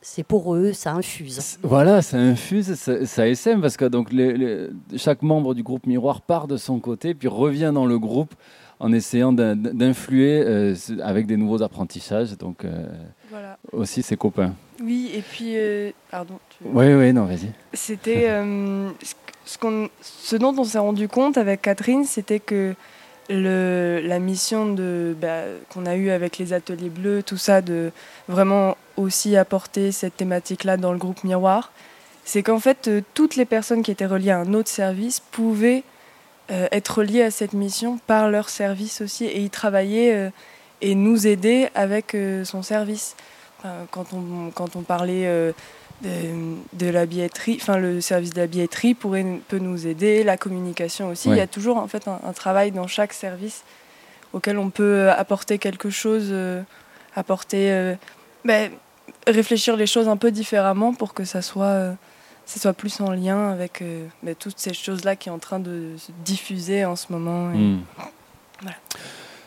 c'est pour eux, ça infuse. Voilà, ça infuse, ça, ça essaime, parce que donc les- les- chaque membre du groupe Miroir part de son côté, puis revient dans le groupe en essayant d'in- d'influer euh, avec des nouveaux apprentissages, donc euh, Voilà. aussi ses copains. Oui, et puis, euh, pardon. tu- Oui, oui, non, vas-y. C'était euh, ce- ce, qu'on- ce dont on s'est rendu compte avec Catherine, c'était que la mission de bah, qu'on a eue avec les ateliers bleus, tout ça, de vraiment aussi apporter cette thématique-là dans le groupe Miroir, c'est qu'en fait euh, toutes les personnes qui étaient reliées à un autre service pouvaient euh, être reliées à cette mission par leur service aussi et y travailler euh, et nous aider avec son service. Quand, on, quand on parlait de, de la billetterie, enfin le service de la billetterie pourrait, peut nous aider, la communication aussi. Ouais. Il y a toujours en fait un, un travail dans chaque service auquel on peut apporter quelque chose, euh, apporter, euh, ben, réfléchir les choses un peu différemment pour que ça soit, euh, ça soit plus en lien avec euh, ben, toutes ces choses-là qui sont en train de se diffuser en ce moment. et- Hmm. Voilà.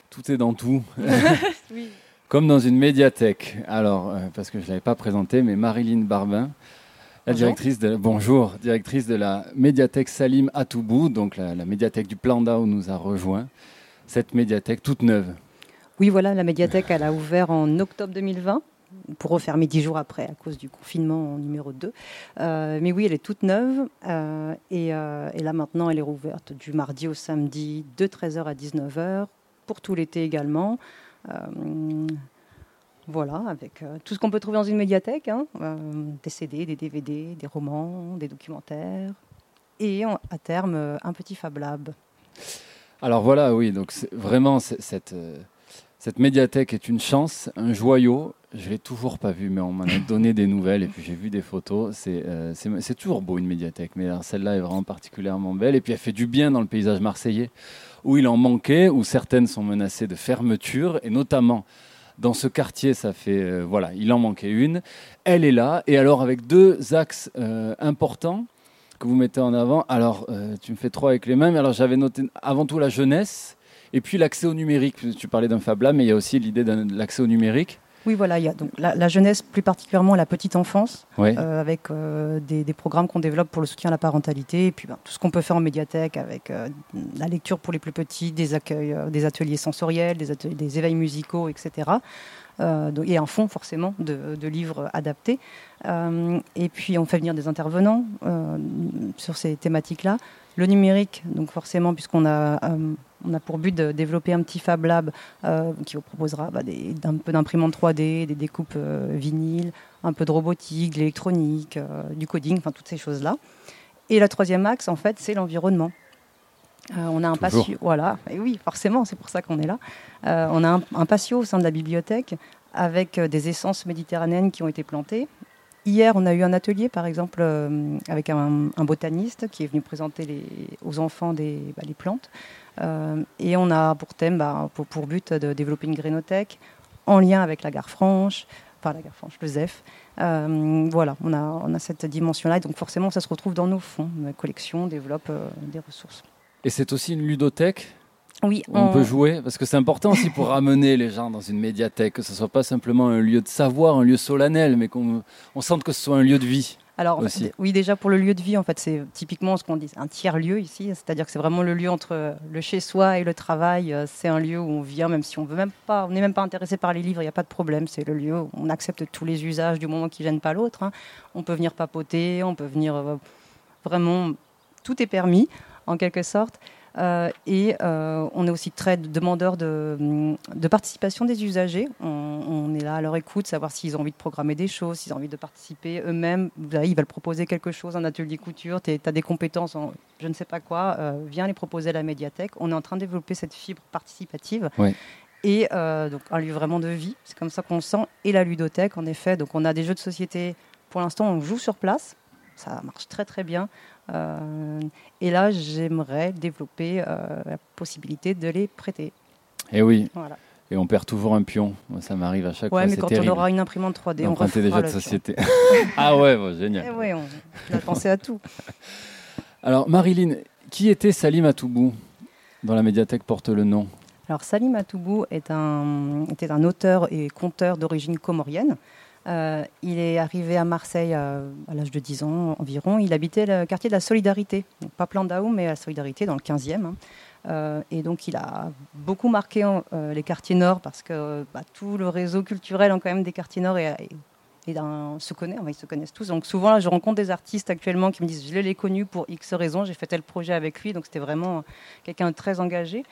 Tout est dans tout. <laughs> <laughs> Oui. Comme dans une médiathèque. Alors, euh, parce que je ne l'avais pas présenté, mais Marilyn Barbin, la Bonjour. directrice de, bonjour, directrice de la médiathèque Salim Atoubou, donc la, la médiathèque du Planda où nous a rejoint. Cette médiathèque toute neuve. Oui, voilà, la médiathèque, elle a ouvert en octobre 2020 pour refermer dix jours après à cause du confinement en numéro 2. Euh, mais oui, elle est toute neuve euh, et, euh, et là maintenant, elle est rouverte du mardi au samedi de 13h à 19h pour tout l'été également. Euh, voilà, avec euh, tout ce qu'on peut trouver dans une médiathèque, hein, euh, des CD, des DVD, des romans, des documentaires et à terme un petit Fab Lab. Alors voilà, oui, donc vraiment, cette, cette médiathèque est une chance, un joyau. Je l'ai toujours pas vu, mais on m'en a donné des nouvelles et puis j'ai vu des photos. C'est toujours beau une médiathèque, mais celle-là est vraiment particulièrement belle. Et puis elle fait du bien dans le paysage marseillais, où il en manquait, où certaines sont menacées de fermeture, et notamment dans ce quartier, ça fait euh, voilà, il en manquait une. Elle est là, et alors avec deux axes euh, importants. que vous mettez en avant. Alors, euh, tu me fais trop avec les mains, mais alors j'avais noté avant tout la jeunesse et puis l'accès au numérique. Tu parlais d'un Fab Lab, mais il y a aussi l'idée de l'accès au numérique. Oui, voilà, il y a donc la, la jeunesse, plus particulièrement la petite enfance, euh, avec euh, des, des programmes qu'on développe pour le soutien à la parentalité, et puis ben, tout ce qu'on peut faire en médiathèque avec euh, la lecture pour les plus petits, des accueils, des ateliers sensoriels, des, ateliers- des éveils musicaux, etc. Euh, et un fonds forcément de, de livres adaptés. Euh, et puis on fait venir des intervenants euh, sur ces thématiques-là. Le numérique, donc forcément, puisqu'on a, on a pour but de développer un petit Fab Lab euh, qui vous proposera bah, des, un peu d'imprimante 3D, des découpes euh, vinyles, un peu de robotique, de l'électronique, euh, du coding, enfin toutes ces choses-là. Et le troisième axe, en fait, c'est l'environnement. Euh, on a un Toujours. patio, voilà, et oui, forcément, c'est pour ça qu'on est là. On a un, un patio au sein de la bibliothèque avec des essences méditerranéennes qui ont été plantées. Hier, on a eu un atelier, par exemple, avec un, un botaniste qui est venu présenter les, aux enfants des, bah, les plantes. Euh, et on a pour thème, bah, pour, pour but de développer une grénothèque en lien avec la gare franche, enfin la gare franche, le ZEF. Euh, voilà, on a, on a cette dimension-là. Et donc forcément, ça se retrouve dans nos fonds. La collection développe euh, des ressources. Et c'est aussi une ludothèque Oui, on on- peut jouer parce que c'est important aussi pour ramener les gens dans une médiathèque, que ce soit pas simplement un lieu de savoir, un lieu solennel, mais qu'on on sente que ce soit un lieu de vie. Alors aussi. oui, déjà pour le lieu de vie, en fait, c'est typiquement ce qu'on dit, un tiers lieu ici, c'est-à-dire que c'est vraiment le lieu entre euh, le chez soi et le travail. Euh, C'est un lieu où on vient, même si on veut même pas, on n'est même pas intéressé par les livres, il n'y a pas de problème. C'est le lieu où on accepte tous les usages du moment qui gênent pas l'autre. hein. On peut venir papoter, on peut venir euh, vraiment, tout est permis en quelque sorte. Euh, et euh, on est aussi très demandeur de, de participation des usagers. On, on est là à leur écoute, savoir s'ils ont envie de programmer des choses, s'ils ont envie de participer eux-mêmes. Ils veulent proposer quelque chose, un atelier couture, tu as des compétences en je ne sais pas quoi, euh, viens les proposer à la médiathèque. On est en train de développer cette fibre participative. Ouais. Et euh, donc un lieu vraiment de vie, c'est comme ça qu'on le sent. Et la ludothèque, en effet. Donc on a des jeux de société. Pour l'instant, on joue sur place. Ça marche très très bien. Euh, et là, j'aimerais développer euh, la possibilité de les prêter. Et oui. Voilà. Et on perd toujours un pion. Ça m'arrive à chaque Ouais, fois. mais c'est quand terrible. on aura une imprimante 3D, on des jeux de société. <laughs> ah ouais, bon, génial. Eh ouais, on on a pensé à tout. <laughs> Alors, Marilyn, qui était Salim Atoubou dont la médiathèque porte le nom? Alors Salim Atoubou est un, était un auteur et conteur d'origine comorienne. Euh, il est arrivé à Marseille à, à l'âge de 10 ans environ. Il habitait le quartier de la Solidarité, donc pas Plandaou, mais la Solidarité dans le 15e. hein. Euh, et donc il a beaucoup marqué euh, les quartiers nord parce que bah, tout le réseau culturel en quand même des quartiers nord est, est- se connaît, enfin, ils se connaissent tous. Donc souvent là, je rencontre des artistes actuellement qui me disent je l'ai connu pour X raisons, j'ai fait tel projet avec lui, donc c'était vraiment quelqu'un de très engagé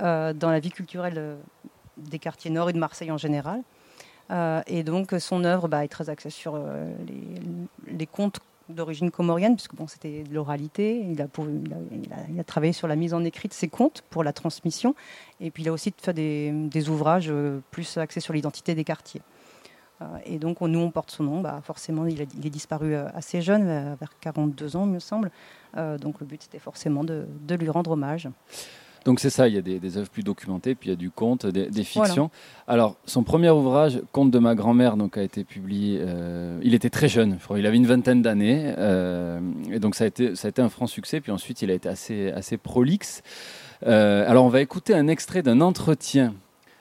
euh, dans la vie culturelle euh, des quartiers nord et de Marseille en général. Euh, et donc son œuvre bah, est très axée sur euh, les, contes d'origine comorienne, puisque bon, c'était de l'oralité. Il a, travaillé sur la mise en écrit de ses contes pour la transmission. Et puis il a aussi fait des, ouvrages euh, plus axés sur l'identité des quartiers. Et donc on- nous, on porte son nom. Bah, forcément, il, est disparu assez jeune, vers 42 ans, il me semble. Donc le but, c'était forcément de lui rendre hommage. Donc c'est ça, il y a des, des œuvres plus documentées, puis il y a du conte, des, des Voilà. fictions. Alors, son premier ouvrage, Conte de ma grand-mère, donc a été publié. euh, il était très jeune, je crois, il avait une vingtaine d'années, euh, et donc ça a été ça a été un franc succès. Puis ensuite, il a été assez assez prolixe. Euh, alors, on va écouter un extrait d'un entretien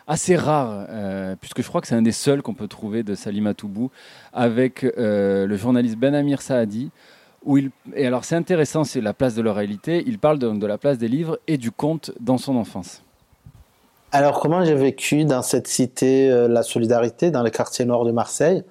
assez rare, euh, puisque je crois que c'est un des seuls qu'on peut trouver de Salima Toubou, avec euh, le journaliste Ben Amir Saadi. Et alors c'est intéressant, c'est la place de l'oralité. Il parle de, de la place des livres et du conte dans son enfance. Alors, comment j'ai vécu dans cette cité, euh, la solidarité, dans le quartier nord de Marseille?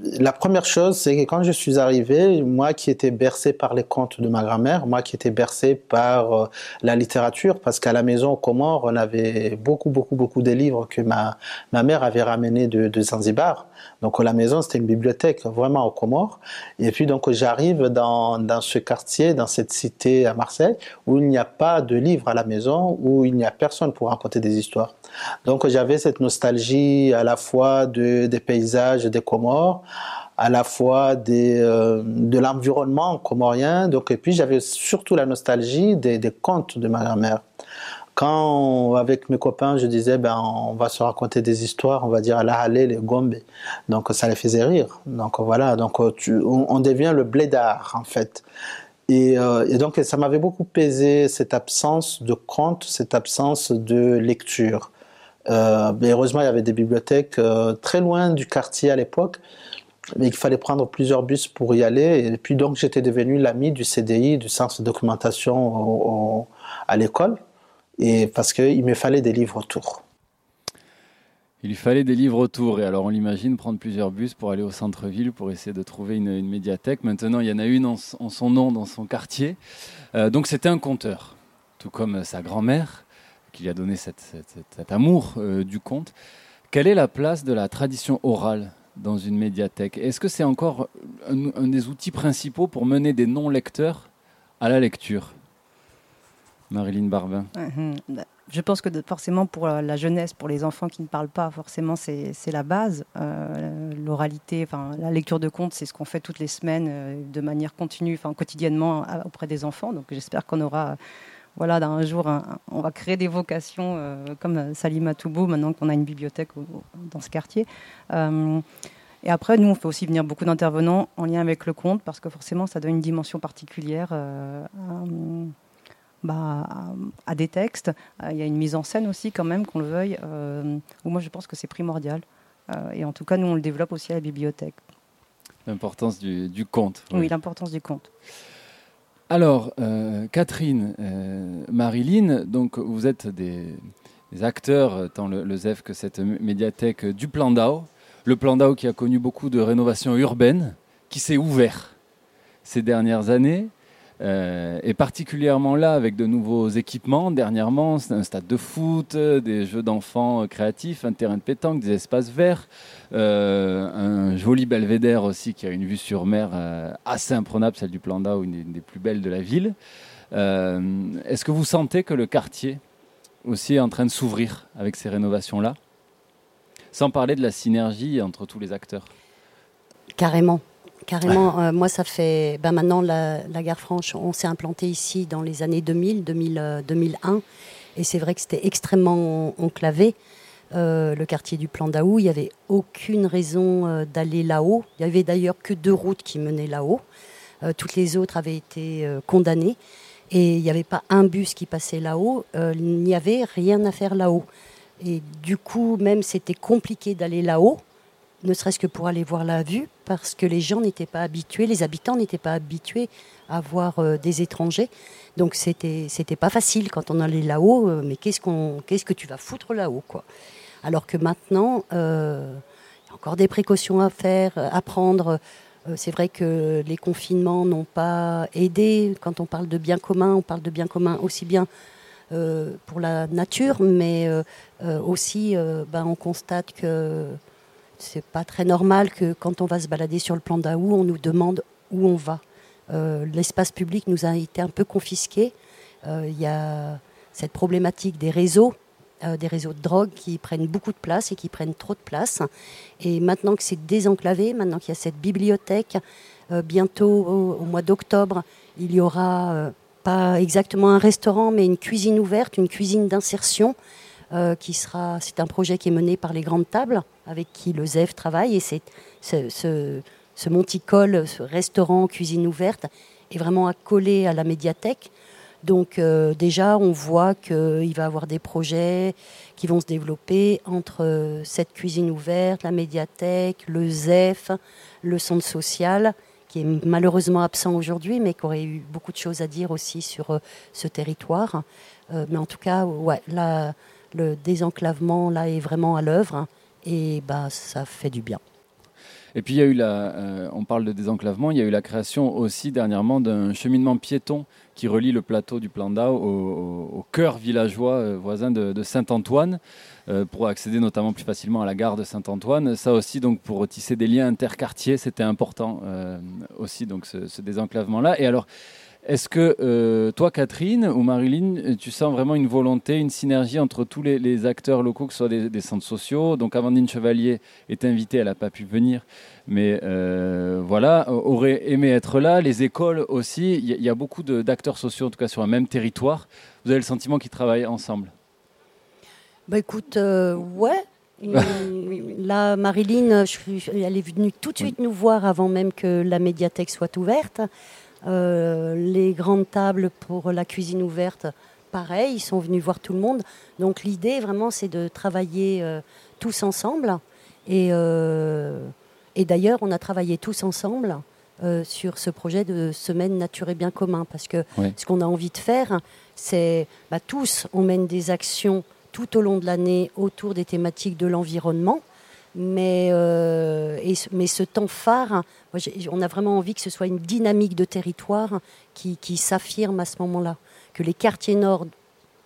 La première chose, c'est que quand je suis arrivé, moi qui étais bercé par les contes de ma grand-mère, moi qui étais bercé par euh, la littérature, parce qu'à la maison au Comores, on avait beaucoup, beaucoup, beaucoup de livres que ma, ma mère avait ramenés de, de Zanzibar. Donc, la maison, c'était une bibliothèque vraiment au Comores. Et puis, donc, j'arrive dans, dans ce quartier, dans cette cité à Marseille, où il n'y a pas de livres à la maison, où il n'y a personne pour raconter des histoires. Donc, j'avais cette nostalgie à la fois de, des paysages des Comores, à la fois euh, de l'environnement comorien. Donc, et puis, j'avais surtout la nostalgie des, des contes de ma grand-mère. Quand, avec mes copains, je disais, ben, on va se raconter des histoires, on va dire la Halé, les Gombe. Donc, ça les faisait rire. Donc, voilà. Donc, on, devient le blédard, en fait. Et, euh, et donc, ça m'avait beaucoup pesé cette absence de contes, cette absence de lecture. Euh, mais heureusement, il y avait des bibliothèques euh, très loin du quartier à l'époque, mais il fallait prendre plusieurs bus pour y aller. Et puis donc, j'étais devenu l'ami du CDI, du centre de documentation à l'école, et parce qu'il me fallait des livres autour. Il fallait des livres autour. Et alors, on l'imagine prendre plusieurs bus pour aller au centre-ville pour essayer de trouver une, médiathèque. Maintenant, il y en a une en son nom dans son quartier. Euh, donc, c'était un conteur, tout comme sa grand-mère, qui lui a donné cet amour euh, du conte. Quelle est la place de la tradition orale dans une médiathèque? Est-ce que c'est encore un, des outils principaux pour mener des non-lecteurs à la lecture? Marilyn Barbin. Mhm. Bah, Je pense que forcément pour la jeunesse, pour les enfants qui ne parlent pas, forcément c'est la base. Euh, L'oralité, enfin la lecture de contes, c'est ce qu'on fait toutes les semaines euh, de manière continue, enfin quotidiennement auprès des enfants. Donc j'espère qu'on aura, voilà, d'un jour, un- on va créer des vocations euh, comme euh, Salima Toubou maintenant qu'on a une bibliothèque au- au- dans ce quartier. Euh, et après, nous, on fait aussi venir beaucoup d'intervenants en lien avec le conte parce que forcément, ça donne une dimension particulière. euh, à, bah, à, à des textes. Il y a une mise en scène aussi, quand même, qu'on le veuille, où moi je pense que c'est primordial. Et en tout cas, nous on le développe aussi à la bibliothèque. L'importance du, du conte. Oui, l'importance du conte. Alors, euh, Catherine, euh, Marilyn, donc vous êtes des, acteurs, tant le, le ZEF que cette médiathèque du Plan d'Ao. Le Plan d'Ao qui a connu beaucoup de rénovations urbaines, qui s'est ouvert ces dernières années, euh, et particulièrement là avec de nouveaux équipements. Dernièrement, un stade de foot, euh, des jeux d'enfants euh, créatifs, un terrain de pétanque, des espaces verts, un joli belvédère aussi qui a une vue sur mer assez imprenable, celle du Plan d'Ao, une, des plus belles de la ville. Est-ce que vous sentez que le quartier aussi est en train de s'ouvrir avec ces rénovations-là? Sans parler de la synergie entre tous les acteurs. Carrément. Carrément, euh, moi ça fait ben maintenant la, la gare franche, on s'est implanté ici dans les années 2000, 2000 euh, 2001, et c'est vrai que c'était extrêmement enclavé. Euh, le quartier du Plan d'Aou, il n'y avait aucune raison d'aller là-haut. Il y avait d'ailleurs que deux routes qui menaient là-haut. Toutes les autres avaient été condamnées et il n'y avait pas un bus qui passait là-haut. Il n'y avait rien à faire là-haut. Et du coup, même c'était compliqué d'aller là-haut ne serait-ce que pour aller voir la vue, parce que les gens n'étaient pas habitués, les habitants n'étaient pas habitués à voir euh, des étrangers. Donc c'était c'était pas facile quand on allait là-haut. euh, mais qu'est-ce qu'on qu'est-ce que tu vas foutre là-haut Alors que maintenant, euh, il y a encore des précautions à faire, à prendre. C'est vrai que les confinements n'ont pas aidé. Quand on parle de bien commun, on parle de bien commun aussi bien pour la nature, mais aussi, ben, on constate que c'est pas très normal que quand on va se balader sur le plan d'Aou, on nous demande où on va. Euh, L'espace public nous a été un peu confisqué. Euh, Il y a cette problématique des réseaux, euh, des réseaux de drogue qui prennent beaucoup de place et qui prennent trop de place. Et maintenant que c'est désenclavé, maintenant qu'il y a cette bibliothèque, bientôt au, au mois d'octobre, il y aura pas exactement un restaurant, mais une cuisine ouverte, une cuisine d'insertion qui sera. C'est un projet qui est mené par les grandes tables, avec qui le ZEF travaille, et c'est ce, monticole, ce restaurant cuisine ouverte, est vraiment accolé à la médiathèque. Donc euh, déjà, on voit qu'il va y avoir des projets qui vont se développer entre euh, cette cuisine ouverte, la médiathèque, le ZEF, le centre social, qui est malheureusement absent aujourd'hui, mais qui aurait eu beaucoup de choses à dire aussi sur euh, ce territoire. Mais en tout cas, ouais, le désenclavement là est vraiment à l'œuvre et bah, ça fait du bien. Et puis il y a eu la, euh, on parle de désenclavement, il y a eu la création aussi dernièrement d'un cheminement piéton qui relie le plateau du Plan d'Ao au, au- cœur villageois euh, voisin de, Saint-Antoine euh, pour accéder notamment plus facilement à la gare de Saint-Antoine. Ça aussi donc pour tisser des liens interquartiers, c'était important aussi donc ce, ce désenclavement-là. Et alors est-ce que euh, toi, Catherine ou Marilyn, tu sens vraiment une volonté, une synergie entre tous les, les acteurs locaux, que ce soit des, des centres sociaux? Donc, Amandine Chevalier est invitée, elle n'a pas pu venir, mais euh, voilà, aurait aimé être là. Les écoles aussi, il y, a- il y a beaucoup d'acteurs sociaux, en tout cas sur un même territoire. Vous avez le sentiment qu'ils travaillent ensemble? Bah écoute, euh, ouais. <laughs> Là, Marilyn, je elle est venue tout de suite nous voir avant même que la médiathèque soit ouverte. Euh, les grandes tables pour la cuisine ouverte, pareil, ils sont venus voir tout le monde. Donc l'idée vraiment c'est de travailler euh, tous ensemble. Et, euh, et d'ailleurs on a travaillé tous ensemble sur ce projet de semaine nature et bien commun parce que ce qu'on a envie de faire, c'est bah, tous on mène des actions tout au long de l'année autour des thématiques de l'environnement. Mais, euh, et mais ce temps phare, on a vraiment envie que ce soit une dynamique de territoire qui, qui s'affirme à ce moment-là. Que les quartiers nord,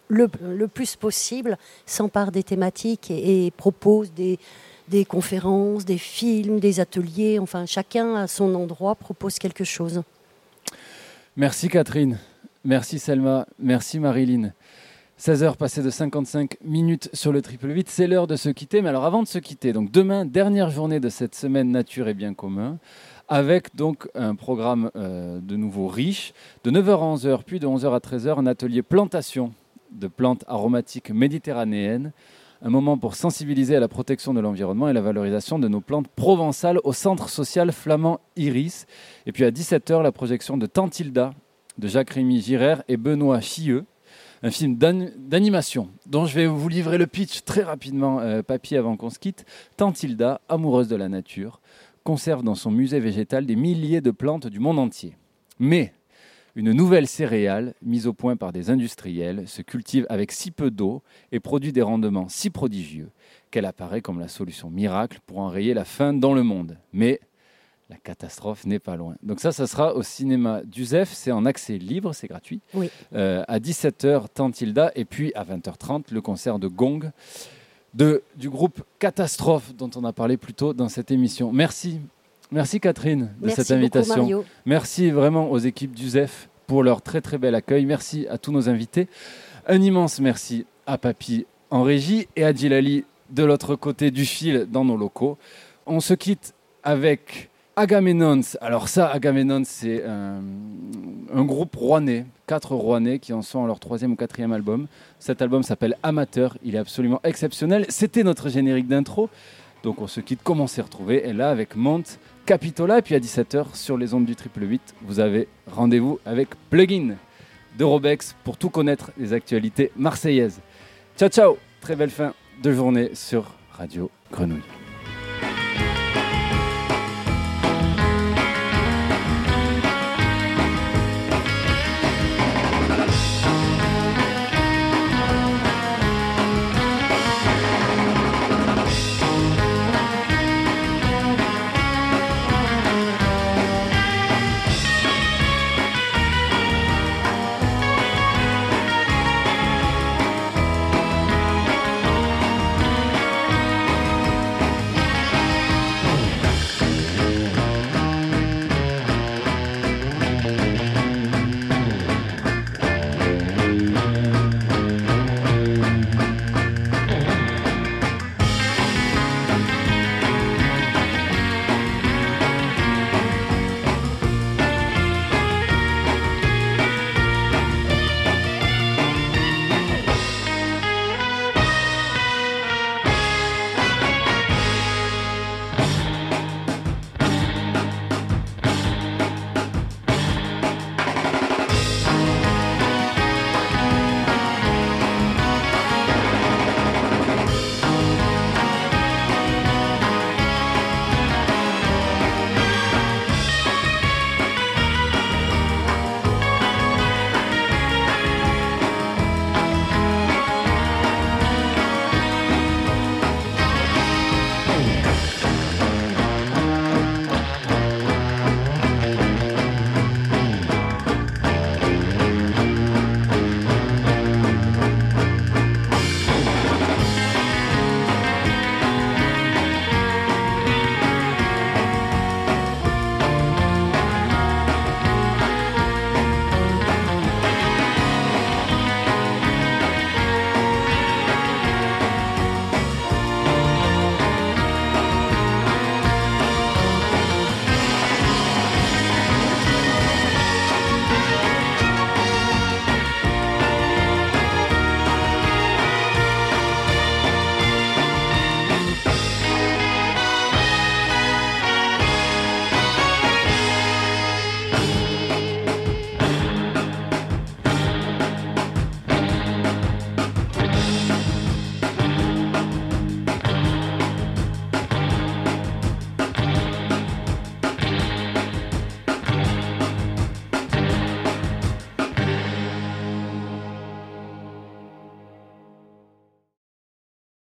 le, le plus possible, s'emparent des thématiques et, et proposent des, des conférences, des films, des ateliers. Enfin, chacun à son endroit propose quelque chose. Merci Catherine, merci Selma, merci Marilyn. 16h passées de 55 minutes sur le triple 8, c'est l'heure de se quitter. Mais alors avant de se quitter, donc demain, dernière journée de cette semaine nature et bien commun, avec donc un programme euh, de nouveau riche, de 9h à 11h, puis de 11h à 13h, un atelier plantation de plantes aromatiques méditerranéennes, un moment pour sensibiliser à la protection de l'environnement et la valorisation de nos plantes provençales au centre social flamand Iris. Et puis à 17h, la projection de Tantilda de Jacques-Rémy Girard et Benoît Chieux, un film d'an- d'animation dont je vais vous livrer le pitch très rapidement, euh, papy, avant qu'on se quitte. Tantilda, amoureuse de la nature, conserve dans son musée végétal des milliers de plantes du monde entier. Mais une nouvelle céréale, mise au point par des industriels, se cultive avec si peu d'eau et produit des rendements si prodigieux qu'elle apparaît comme la solution miracle pour enrayer la faim dans le monde. Mais la catastrophe n'est pas loin. Donc ça, ça sera au cinéma d'Uzef, c'est en accès libre, c'est gratuit. Oui. Euh, à 17h, Tantilda, et puis à 20h30, le concert de Gong de, du groupe Catastrophe, dont on a parlé plus tôt dans cette émission. Merci. Merci Catherine de Merci cette beaucoup, invitation. Mario. Merci vraiment aux équipes d'Uzef pour leur très très bel accueil. Merci à tous nos invités. Un immense merci à Papy en régie et à Djilali de l'autre côté du fil dans nos locaux. On se quitte avec Agamemnon. Alors ça, Agamemnon, c'est un, un groupe rouennais, quatre rouennais qui en sont à leur troisième ou quatrième album. Cet album s'appelle Amateur. Il est absolument exceptionnel. C'était notre générique d'intro. Donc on se quitte comme on s'est. Et là, avec Monte Capitola. Et puis à 17h, sur les ondes du Triple 8, vous avez rendez-vous avec Plugin de Robex pour tout connaître les actualités marseillaises. Ciao, ciao Très belle fin de journée sur Radio Grenouille.